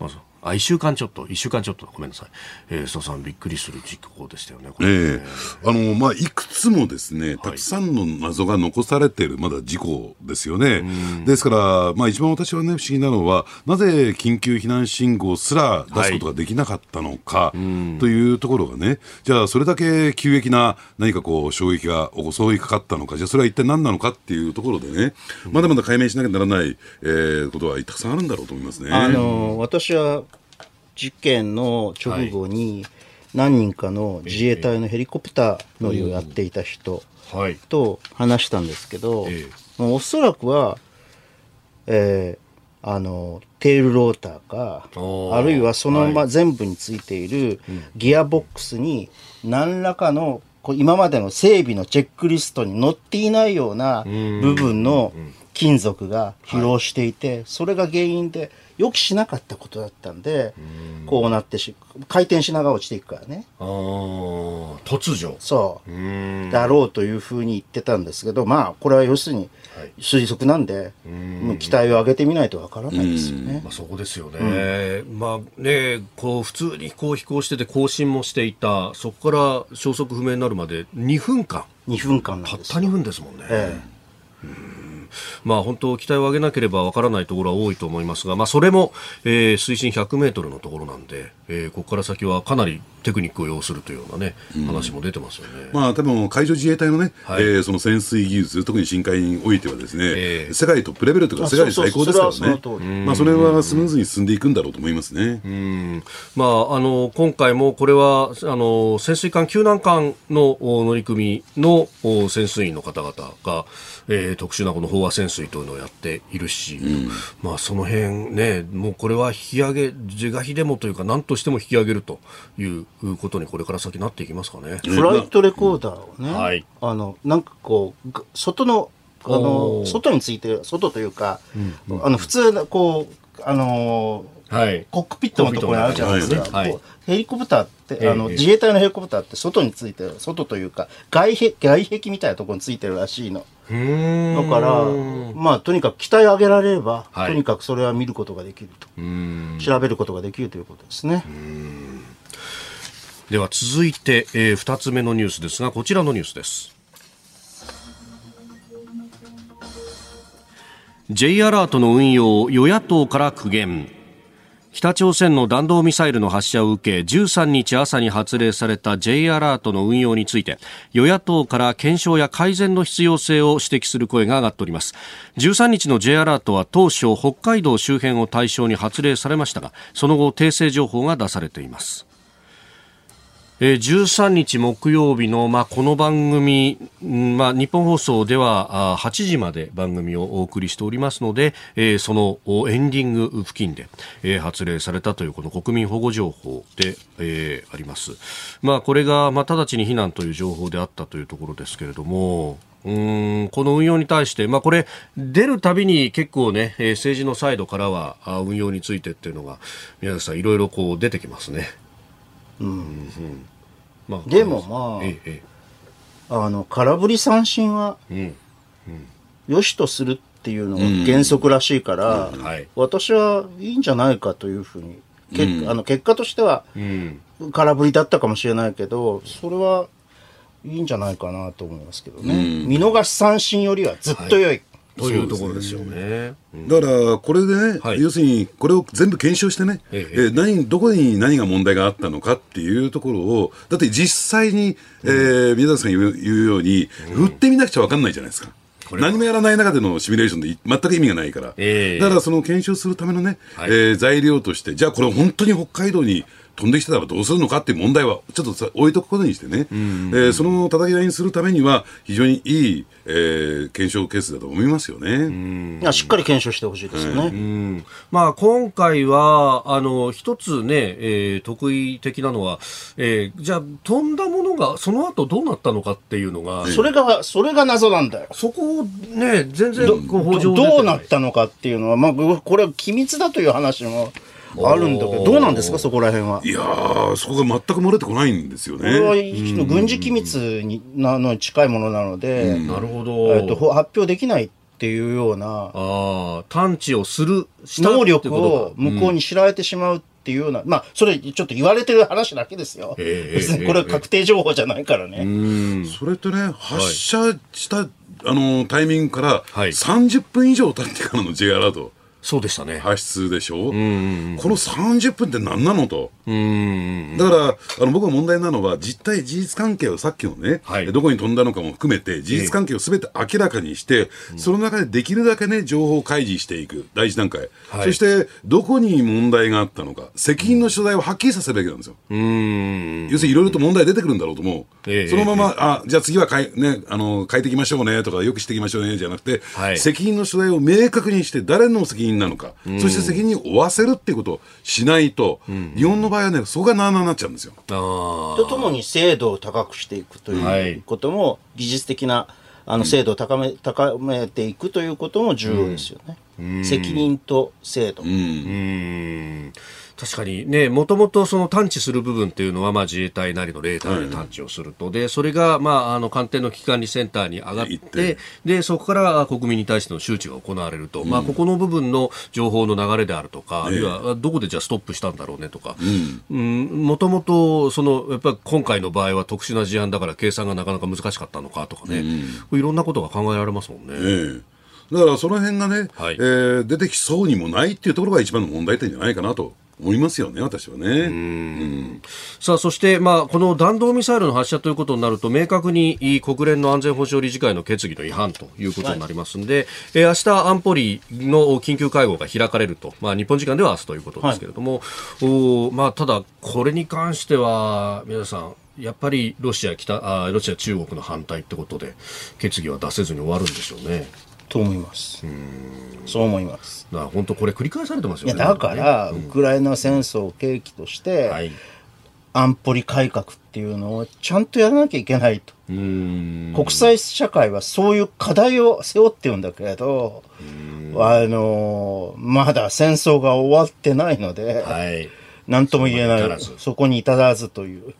まずあ、1週間ちょっと、1週間ちょっと、ごめんなさい。えー、須田さん、びっくりする事故でしたよね、これ。ねええ。あの、まあ、いくつもですね、たくさんの謎が残されている、まだ事故ですよね。ですから、まあ、一番私はね、不思議なのは、なぜ緊急避難信号すら出すことができなかったのか、というところがね、じゃあ、それだけ急激な何かこう、衝撃が襲いかかったのか、じゃあ、それは一体何なのかっていうところでね、まだまだ解明しなきゃならない、えーことはたくさんあるんだろうと思いますね。あの私は事件の直後に何人かの自衛隊のヘリコプター乗りをやっていた人はい。と話したんですけど、おそらくは、えーあのテールローターかあるいはそのまは全部についているギアボックスに何らかの今までの整備のチェックリストに載っていないような部分の金属が疲労していて、それが原因で予期しなかったことだったんで、こうなってし回転しながら落ちていくからね。あー突如。そう。う。だろうというふうに言ってたんですけど、まあ、これは要するにはい。推測なんで、もう期待を上げてみないとわからないですよね。まあ、。そこですよね、まあね、こう普通にこう飛行してて更新もしていた、そこから消息不明になるまで2分間、2分間なたったんですよ。2分ですもんね。えまあ本当、期待を上げなければわからないところは多いと思いますが、まあ、それも、えー水深100メートルのところなんで、えーここから先はかなりテクニックを要するというようなね、話も出てますよね。まあ、多分海上自衛隊のね、はいえーその潜水技術、特に深海においてはですね、ええ世界トップレベルというか、あ世界最高ですからねそ。まあ、それはスムーズに進んでいくんだろうと思いますね。うんまあ、あの今回もこれはあの潜水艦救難艦のお乗組のお潜水員の方々が、えー特殊なこの飽和潜水というのをやっているし、まあ、その辺ね、もうこれは引き上げ、是が非でもというか、何としても引き上げるということにこれから先なっていきますかね。フライトレコーダーをね、はいあの、なんかこう、ぐ外の、あおの、ー外についてる、外というか、あの、普通の、こう、あのはい。コックピットのところにあるじゃないですか。コックピットの中にこうヘリコプターって、あの、自衛隊のヘリコプターって外についてる、外というか、外壁、外壁みたいなところについてるらしいの。だから、まあ、とにかく期待を上げられれば、はい。とにかくそれは見ることができると。うん。調べることができるということですね。では続いて、えー、2つ目のニュースですがこちらのニュースです。J アラートの運用与野党から苦言北朝鮮の弾道ミサイルの発射を受け13日朝に発令された J アラートの運用について与野党から検証や改善の必要性を指摘する声が上がっております。13日の J アラートは当初北海道周辺を対象に発令されましたがその後訂正情報が出されています。えー13日木曜日の、まあ、この番組、まあ、日本放送ではあ8時まで番組をお送りしておりますので、えそのエンディング付近で、え発令されたというこの国民保護情報で、えあります。まあ、これが、まあ、直ちに避難という情報であったというところですけれども、うんこの運用に対して、まあ、これ、出るたびに結構ね、えー政治のサイドからは、あ運用についてっていうのが、宮崎さん、いろいろこう出てきますね。まあでもまあえええあの、空振り三振はえ良しとするっていうのが原則らしいから、うんはい。私はいいんじゃないかというふうに、結あの結果としてはうん、うん、空振りだったかもしれないけど、それはいいんじゃないかなと思いますけどね。見逃し三振よりはずっと良い。というところですよね。うん。だから、これでね、はい。要するに、これを全部検証してね、ええ。え何、どこに何が問題があったのかっていうところを、だって実際に、えー宮崎さんが言う言うように、振ってみなくちゃ分かんないじゃないですか。何もやらない中でのシミュレーションでい全く意味がないから、ええ。だからその検証するためのね、はい。えー材料として、じゃあこれ本当に北海道に飛んできてたらどうするのかっていう問題はちょっとさ置いとくことにしてね、えーその叩き台にするためには非常にいい、えー検証ケースだと思いますよね。いやしっかり検証してほしいですよね。うん。まあ、今回は、あの、一つね、えー得意的なのは、えーじゃあ、飛んだものが、その後どうなったのかっていうのが、それが、それが謎なんだよ。そこをね、全然どうなったのかっていうのは、まあ、これは機密だという話もあるんだけど、どうなんですか、そこら辺は？いやー、そこが全く漏れてこないんですよこれはね。軍事機密になのに近いものなので、なるほえっと発表できないっていうようなああ、探知をする、能力を向こうに知られてしまうっっていうような、まあ、それちょっと言われてる話だけですよ。ええ別にこれは確定情報じゃないからね。それとね、発射した、あのタイミングからはい。30分以上経ってからの J アラートそうでしたね。発出でしょ、この30分って何なのと。うん。だから、あの僕は問題なのは、実態、事実関係をさっきのね、はい。どこに飛んだのかも含めて、事実関係をすべて明らかにして、その中でできるだけね、情報を開示していく、第一段階、はい。そして、どこに問題があったのか、責任の所在をはっきりさせるべきなんですよ。うん。要するにいろいろと問題出てくるんだろうと思う。ええ。そのまま、あ、じゃあ次はかい、ね、あの、変えていきましょうねとか、よくしていきましょうねじゃなくて、はい。責任の所在を明確にして、誰の責任なのか、そして責任を負わせるっていうことをしないと、日本の場合はね、そこがなあなあになっちゃうんですよ。あとともに精度を高くしていくとはい。いうことも、技術的なあの精度を高め高めていくということも重要ですよね。責任と精度。確かにね、もともとその探知する部分っていうのは、まあ自衛隊なりのレーダーで探知をすると。で、それが、まあ、あの、官邸の機関にセンターに上がってて、で、そこから国民に対しての周知が行われると。まあ、ここの部分の情報の流れであるとか、あるいは、どこでじゃあストップしたんだろうねとか。うん。もともと、その、やっぱり今回の場合は特殊な事案だから計算がなかなか難しかったのかとかね。いろんなことが考えられますもんね。ええだからその辺がね、はいえー出てきそうにもないっていうところが一番の問題点じゃないかなと思いますよね、私はね。さあ、そして、まあ、この弾道ミサイルの発射ということになると、明確にいい国連の安全保障理事会の決議の違反ということになりますんで、えー明日安保理の緊急会合が開かれると、まあ、日本時間では明日ということですけれども、おーまあ、ただ、これに関しては、皆さん、やっぱりロシア、北あーロシア、中国の反対ってことで、決議は出せずに終わるんでしょうね。と思います。そう思います。だから本当、これ、繰り返されてますよね。だから、ウクライナ戦争を契機として、はい。安保理改革っていうのをちゃんとやらなきゃいけないと。国際社会はそういう課題を背負ってるんだけれど、あの、まだ戦争が終わってないので、はい。何とも言えないそこに至らず、そこに至らずといううん。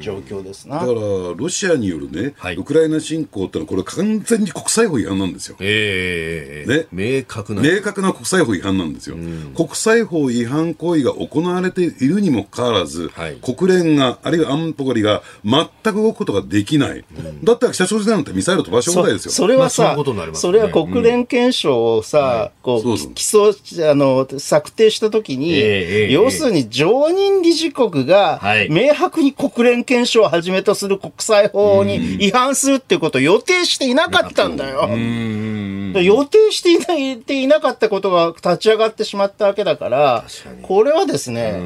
状況ですな。だから、ロシアによるね、はい。ウクライナ侵攻ってのは、これ完全に国際法違反なんですよ。ええね。明確な。明確な国際法違反なんですよ、国際法違反行為が行われているにもかかわらず、はい。国連が、あるいは安保理が全く動くことができない、だったら北朝鮮なんてミサイル飛ばし放題ですよ。それはさ、まあね。それは国連憲章をさ、こう、そうそう。基礎、あの、策定したときに、ええええ。要するに常任理事国がはい、明白に国連憲章をはじめとする国際法に違反するってことを予定していなかったんだよ。予定していないていなかったことが立ち上がってしまったわけだからこれはですね、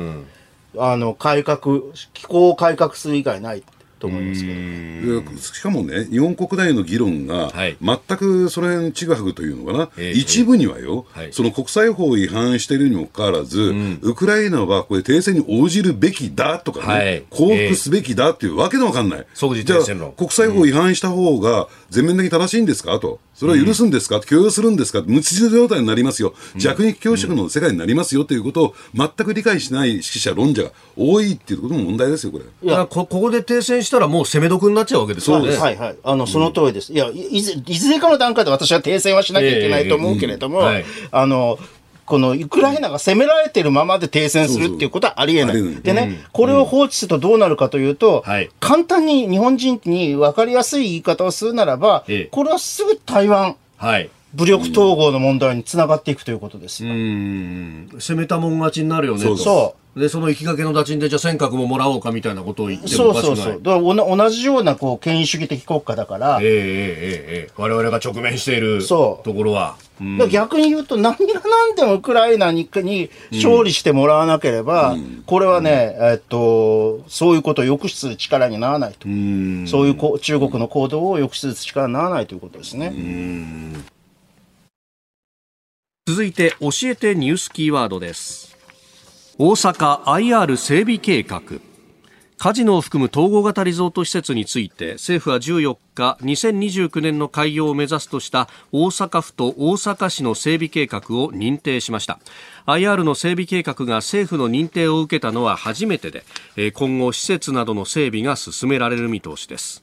あの、改革、機構を改革する以外ないと思いますけど。でしかもね、日本国内の議論がはい。全くその辺ちぐはぐというのかな、ええ一部にはよ、はい。その国際法を違反しているにもかかわらず、ウクライナはこれ停戦に応じるべきだとかね、はい。降伏すべきだっていうわけのわかんない。即時じゃあ停戦論国際法を違反した方が全面的に正しいんですか？と。それは許すんですか、許容するんですか？無秩序状態になりますよ。弱肉強食の世界になりますよということを全く理解しない指揮者、論者が多いっていうことも問題ですよ、これ。いやこ、ここで停戦したらもう攻め得になっちゃうわけですよね。はいはい。あの、その通りです。いや、いいずいずれかの段階で私は停戦はしなきゃいけないと思うけれども、ええうんはいあの、このウクライナが攻められてるままで停戦するっていうことはありえない。でね、これを放置するとどうなるかというと、はい簡単に日本人に分かりやすい言い方をするならば、ええこれはすぐ台湾はい。武力統合の問題につながっていくということですよ。うん。攻めたもん勝ちになるよねと。そうそで、その行きがけの打賃で、じゃあ尖閣ももらおうかみたいなことを言ってもそう。そうそう。だから同じようなこう権威主義的国家だから、ええええええ我々が直面しているところは。うん。逆に言うと、何が何でもウクライナにに勝利してもらわなければ、これはね、えっと、そういうことを抑止する力にならないと。そういうこ中国の行動を抑止する力にならないということですね。続いて教えてニュースキーワードです。大阪 IR 整備計画カジノを含む統合型リゾート施設について政府は14日2029年の開業を目指すとした大阪府と大阪市の整備計画を認定しました。IR の整備計画が政府の認定を受けたのは初めてで今後施設などの整備が進められる見通しです。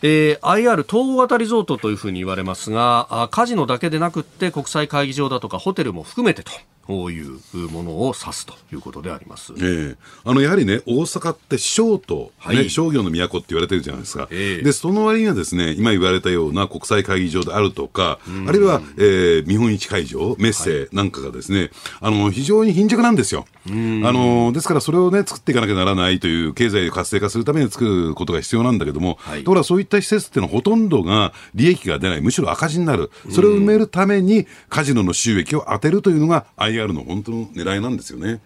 えー IR 統合型リゾートというふうに言われますがカジノだけでなくって国際会議場だとかホテルも含めてと。こういうものを指すということであります。ええ。あのやはりね、大阪って商都、ねはい。商業の都って言われてるじゃないですか、ええ。でその割にはですね今言われたような国際会議場であるとか、あるいは、えー見本市会場、メッセなんかがですね、あの非常に貧弱なんですよ。あのですから、それをね、作っていかなきゃならないという、経済を活性化するために作ることが必要なんだけども、はい。ところがそういった施設っていうのはほとんどが利益が出ない、むしろ赤字になる、それを埋めるためにカジノの収益を当てるというのが IR の本当の狙いなんですよね。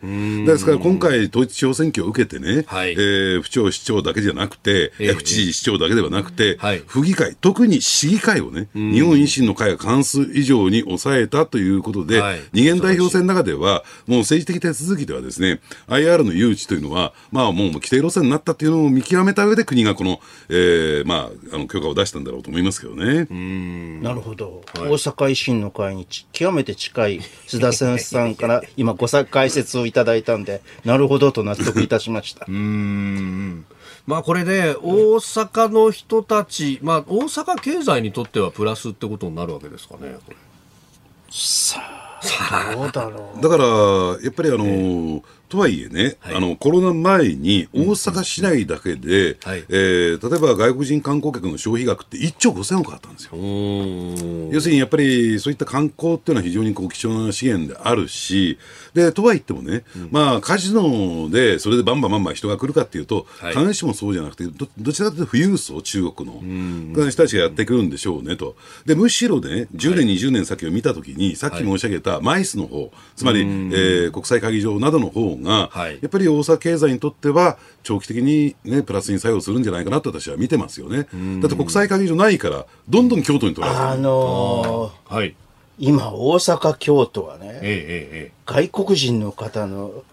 ですから今回、統一地方選挙を受けてね、はい。えー府庁、市長だけじゃなくて、ええ。府知事、市長だけではなくて、はい。府議会、特に市議会をね、日本維新の会が関数以上に抑えたということで、はい。二元代表選の中では、もう政治的手続きではですね、IR の誘致というのは、まあもう規定路線になったというのを見極めた上で国がこの、えーまあ、あの許可を出したんだろうと思いますけどね。なるほど、大阪維新の会にち極めて近い須田先生さんから今ご解説をいただいたんでなるほどと納得いたしました。[laughs] まあこれで大阪の人たち、まあ大阪経済にとってはプラスってことになるわけですかね。これどうだろうだから、やっぱりあの、とはいえね、あのコロナ前に大阪市内だけで、はい。えー例えば外国人観光客の消費額って1兆5000億あったんですよ。うん。要するにやっぱりそういった観光っていうのは非常にこう貴重な資源であるし、でとはいってもね、まあカジノでそれでバンバンバンバン人が来るかっていうと、はい。必ずしもそうじゃなくて、どどちらかというと富裕層、中国の、人たちがやってくるんでしょうねと。でむしろね、10年、20年先を見たときに、さっき申し上げたマイスの方、つまり、えー国際会議場などの方が、はい。やっぱり大阪経済にとっては、長期的に、ね、プラスに作用するんじゃないかなと私は見てますよね。だって国際会議場ないから、どんどん京都に取られてる。あのーはい。今大阪京都はねえええ外国人の方の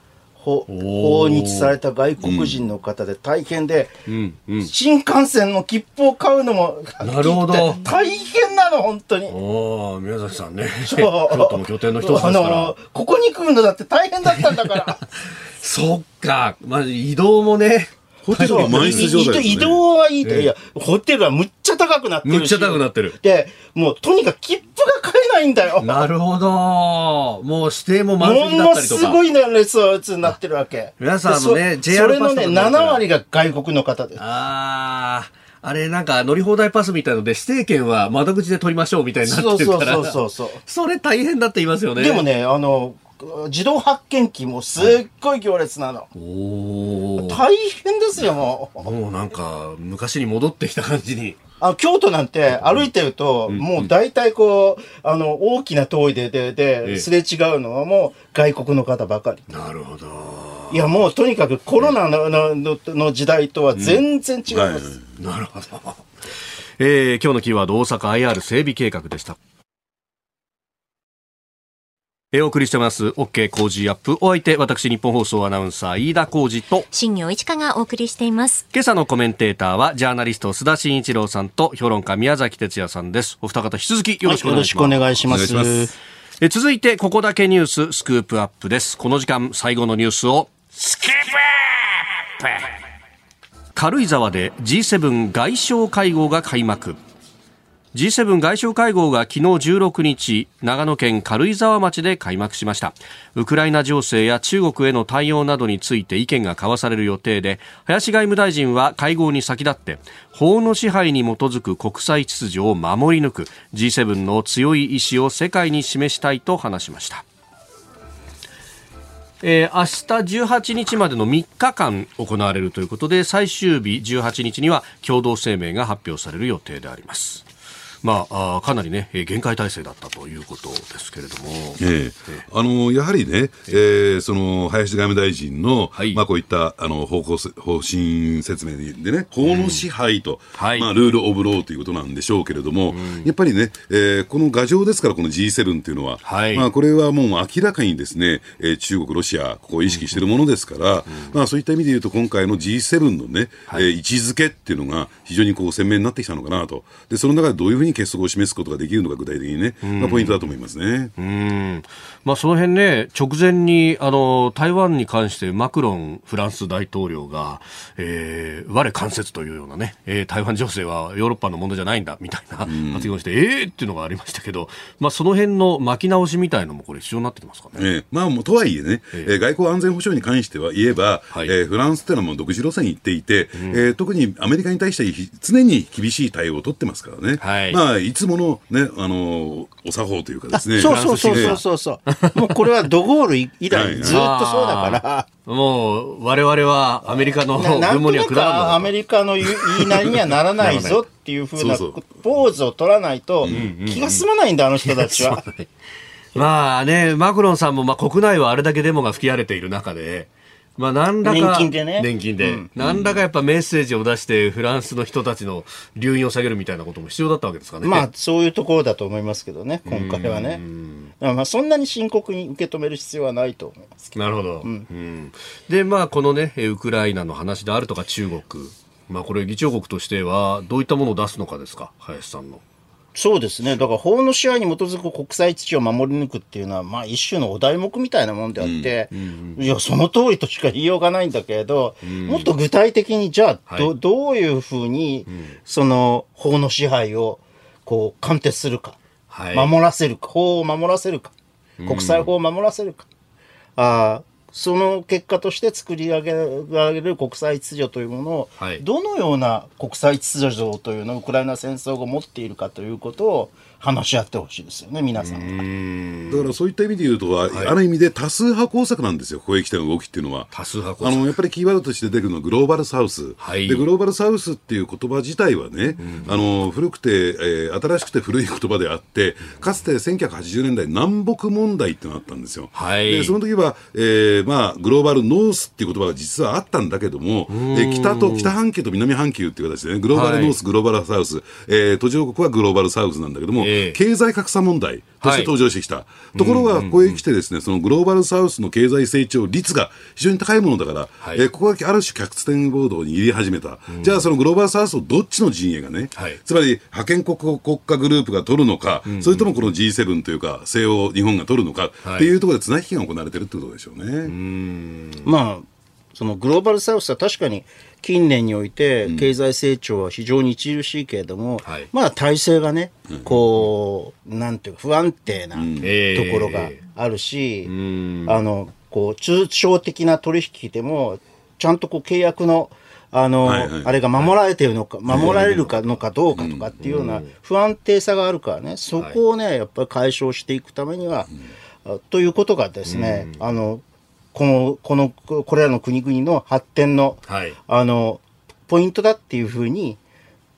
訪日された外国人の方で大変で、えうん。うん。新幹線の切符を買うのもなるほど。大変なの本当に。おお宮崎さんね。そう京都も拠点の一つですかあらの。ここに来るのだって大変だったんだから。[laughs] そっか。まあ移動もね。ホテルの満室状態です、ね、移動はいいと、いや、ホテルはむっちゃ高くなってるし。むっちゃ高くなってる。で、もうとにかく切符が買えないんだよ。なるほど。もう指定も満席だものったりとか。すごいね、列になってるわけ。皆さんあのねでそ JR それのね、パスとかになるから7割が外国の方です。ああ。あれなんか乗り放題パスみたいので指定券は窓口で取りましょうみたいになってるから。そうそうそうそうそれ大変だって言いますよね。でも。ね、あの、自動発見機もすっごい行列なの。おお。大変ですよ、もう。もうなんか昔に戻ってきた感じに。あの京都なんて歩いてると、もう大体こう、あの、大きな通りで、で、えで、えすれ違うのはもう外国の方ばかり。なるほど。いや、もうとにかくコロナのののの時代とは全然違いはいます。なるほど。えー今日のキーワード大阪 IR 整備計画でした。えーお送りしてます OK 工事アップお相手私日本放送アナウンサー飯田浩二と新業一華がお送りしています。今朝のコメンテーターはジャーナリスト須田慎一郎さんと評論家宮崎哲也さんですお二方引き続きよろしくお願いします、願いします。お願いしますえー続いてここだけニューススクープアップですこの時間最後のニュースをスクープアップ軽井沢で G7 外相会合が開幕。G7 外相会合が昨日16日長野県軽井沢町で開幕しました。ウクライナ情勢や中国への対応などについて意見が交わされる予定で林外務大臣は会合に先立って法の支配に基づく国際秩序を守り抜く G7 の強い意志を世界に示したいと話しました。えー明日18日までの3日間行われるということで最終日18日には共同声明が発表される予定であります。まあ、あーかなりね、えー厳戒態勢だったということですけれども。ええ。あのやはりね、えーその林外務大臣の、はい。まあ、こういったあの方向せ方針説明でね、法の支配と、はい。まあ、ルール・オブ・ローということなんでしょうけれども、やっぱりね、えーこの牙城ですから、この G7 っていうのは、はい。まあ、これはもう明らかにですね、えー中国、ロシア、ここを意識しているものですから、まあ、そういった意味で言うと、今回の G7 のね、はい。えー位置づけっていうのが非常にこう鮮明になってきたのかなと、でその中でどういうふうにに結束を示すことができるのか、具体的にね、まあ、ポイントだと思いますね。うん。まあ、その辺ね、直前にあの台湾に関してマクロンフランス大統領が、えー、我関節というようなね、えー、台湾情勢はヨーロッパのものじゃないんだみたいな発言をして、ええー、っていうのがありましたけど、まあ、その辺の巻き直しみたいのもこれ必要になってきますかね？えー、まあ、もうとはいえね、えー、外交安全保障に関しては言えば、はい、えー、フランスっていうのはもう独自路線に行っていて、うん、えー、特にアメリカに対して常に厳しい対応を取ってますからね、はい、まあ、いつもの,、ね、あのお作法というかですね。そうそうそうそうそう。もうこれはドゴール以来ずっとそうだから。もう、我々はアメリカの軍門には下らんアメリカの言いなりにはならないぞっていうふうなポーズを取らないと気が済まないんだ、あの人たちは。[laughs] まあね、マクロンさんもまあ国内はあれだけデモが吹き荒れている中で、まあ、何らか年金でね年金で、うん、何らかやっぱメッセージを出してフランスの人たちの留飲を下げるみたいなことも必要だったわけですかね。まあそういうところだと思いますけどね今回はね。まあそんなに深刻に受け止める必要はないと思いますなるほど。うん、でまあこのねウクライナの話であるとか中国まあこれ議長国としてはどういったものを出すのかですか林さんの。そうですね。だから法の支配に基づく国際秩序を守り抜くっていうのは、まあ一種のお題目みたいなもんであって、うんうん、いや、その通りとしか言いようがないんだけれど、うん、もっと具体的に、じゃあ、ど、はい、どういうふうに、その法の支配を、こう、貫徹するか、はい、守らせるか、法を守らせるか、国際法を守らせるか、ああ、その結果として作り上げられる国際秩序というものを、はい、どのような国際秩序というのをウクライナ戦争が持っているかということを話し合ってほしいですよね、皆さんだからそういった意味で言うと、はい、ある意味で多数派工作なんですよ、攻撃的な動きっていうのは。多数派工作。あのやっぱりキーワードとして出てくるのはグローバルサウス、はい、でグローバルサウスっていう言葉自体はね、うん、あの古くて、えー、新しくて古い言葉であって、かつて1980年代、南北問題ってのがあったんですよ。はい、でその時は、えーまあ、グローバルノースっていう言葉が実はあったんだけども、えー、北と北半球と南半球っていう形でね、グローバルノース、はい、グローバルサウス、えー、途上国はグローバルサウスなんだけども、えー、経済格差問題として登場してきた、はい、ところがここへ来てですねそのグローバルサウスの経済成長率が非常に高いものだから、はい、えー、ここがある種客点ボードに入れ始めた、うん、じゃあそのグローバルサウスをどっちの陣営がね、はい、つまり覇権国国家グループが取るのか、うん、それともこの G7 というか西欧日本が取るのかっていうところで綱引きが行われてるってことでしょうね。まあそのグローバルサウスは確かに近年において経済成長は非常に著しいけれども、うんはい、まあ体制がね、こう、なんていうか不安定なところがあるし、あの、こう、中小的な取引でも、ちゃんとこう契約の、あの、はいはい、あれが守られてるのか、守られるかのかどうかとかっていうような不安定さがあるからね、そこをね、やっぱり解消していくためには、ということがですね、あの、この、この、これらの国々の発展の、はい、あの、ポイントだっていうふうに、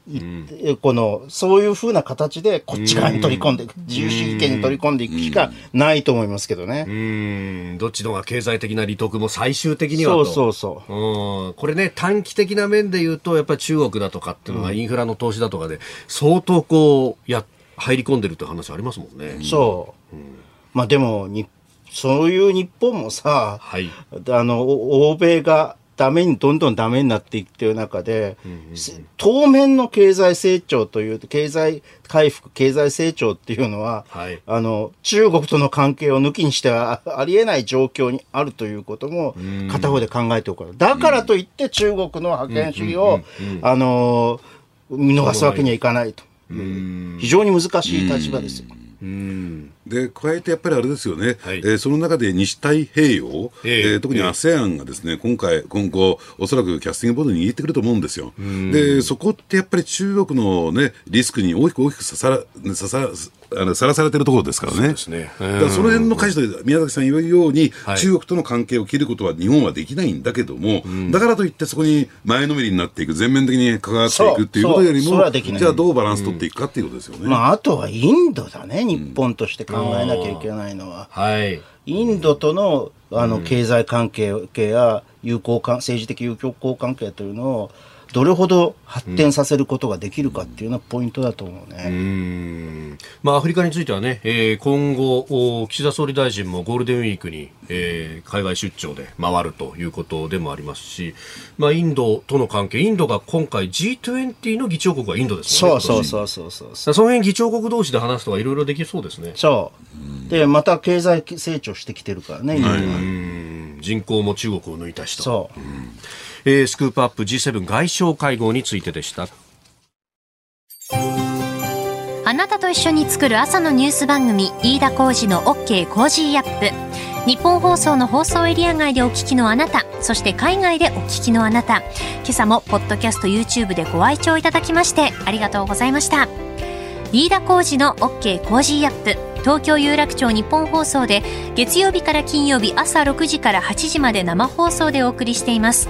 うん、この、そういうふうな形で、こっち側に取り込んでいく、自由主義権に取り込んでいくしかないと思いますけどね。うん、どっちのが経済的な利得も最終的にはそうそうそう。うん、これね、短期的な面で言うと、やっぱり中国だとかっていうのが、インフラの投資だとかで、相当こう、や、入り込んでるって話ありますもんね。そう。うん、まあでも、日そういう日本もさ、はい、あの、欧米がダメに、どんどんダメになっていってる中で、うんうんうん、当面の経済成長という、経済回復、経済成長っていうのは、はい、あの、中国との関係を抜きにしてはありえない状況にあるということも、片方で考えておく。だからといって中国の覇権主義を、あの、見逃すわけにはいかないと。非常に難しい立場ですよ。うん。で加えてやっぱりあれですよね、はい、えー、その中で西太平洋、えー、えー、特に ASEAN がですね、今回、今後、おそらくキャスティングボードに握ってくると思うんですよ。で、そこってやっぱり中国の、ね、リスクに大きく大きくささらささあのさらされてるところですからね。そねだからその辺の舵取り、宮崎さん言うように、はい、中国との関係を切ることは日本はできないんだけども、うん、だからといってそこに前のめりになっていく、全面的に関わっていくっていうことよりも、じゃあどうバランス取っていくかっていうことですよね。うん、まあ、あとはインドだね、日本として考えなきゃいけないのは。はい。インドとのあの経済関係や友好関政治的友好関係というのをどれほど発展させることができるかっていうのはポイントだと思うね。うんまあ、アフリカについてはね、えー、今後、岸田総理大臣もゴールデンウィークに、えー、海外出張で回るということでもありますし、まあ、インドとの関係、インドが今回 G20 の議長国はインドですもんね。そうそうそうそうそうその辺議長国同士で話すとかいろいろできそうですね。そう。で、また経済成長してきてるからね、インドは。人口も中国を抜いた人。そう。えー、スクープアップ G7 外相会合についてでした。あなたと一緒に作る朝のニュース番組飯田浩二の OK コージーアップ。日本放送の放送エリア外でお聞きのあなたそして海外でお聞きのあなた。今朝もポッドキャスト YouTube でご愛聴いただきましてありがとうございました。飯田浩司の OK Cozy up。東京有楽町ニッポン放送で月曜日から金曜日朝6時から8時まで生放送でお送りしています。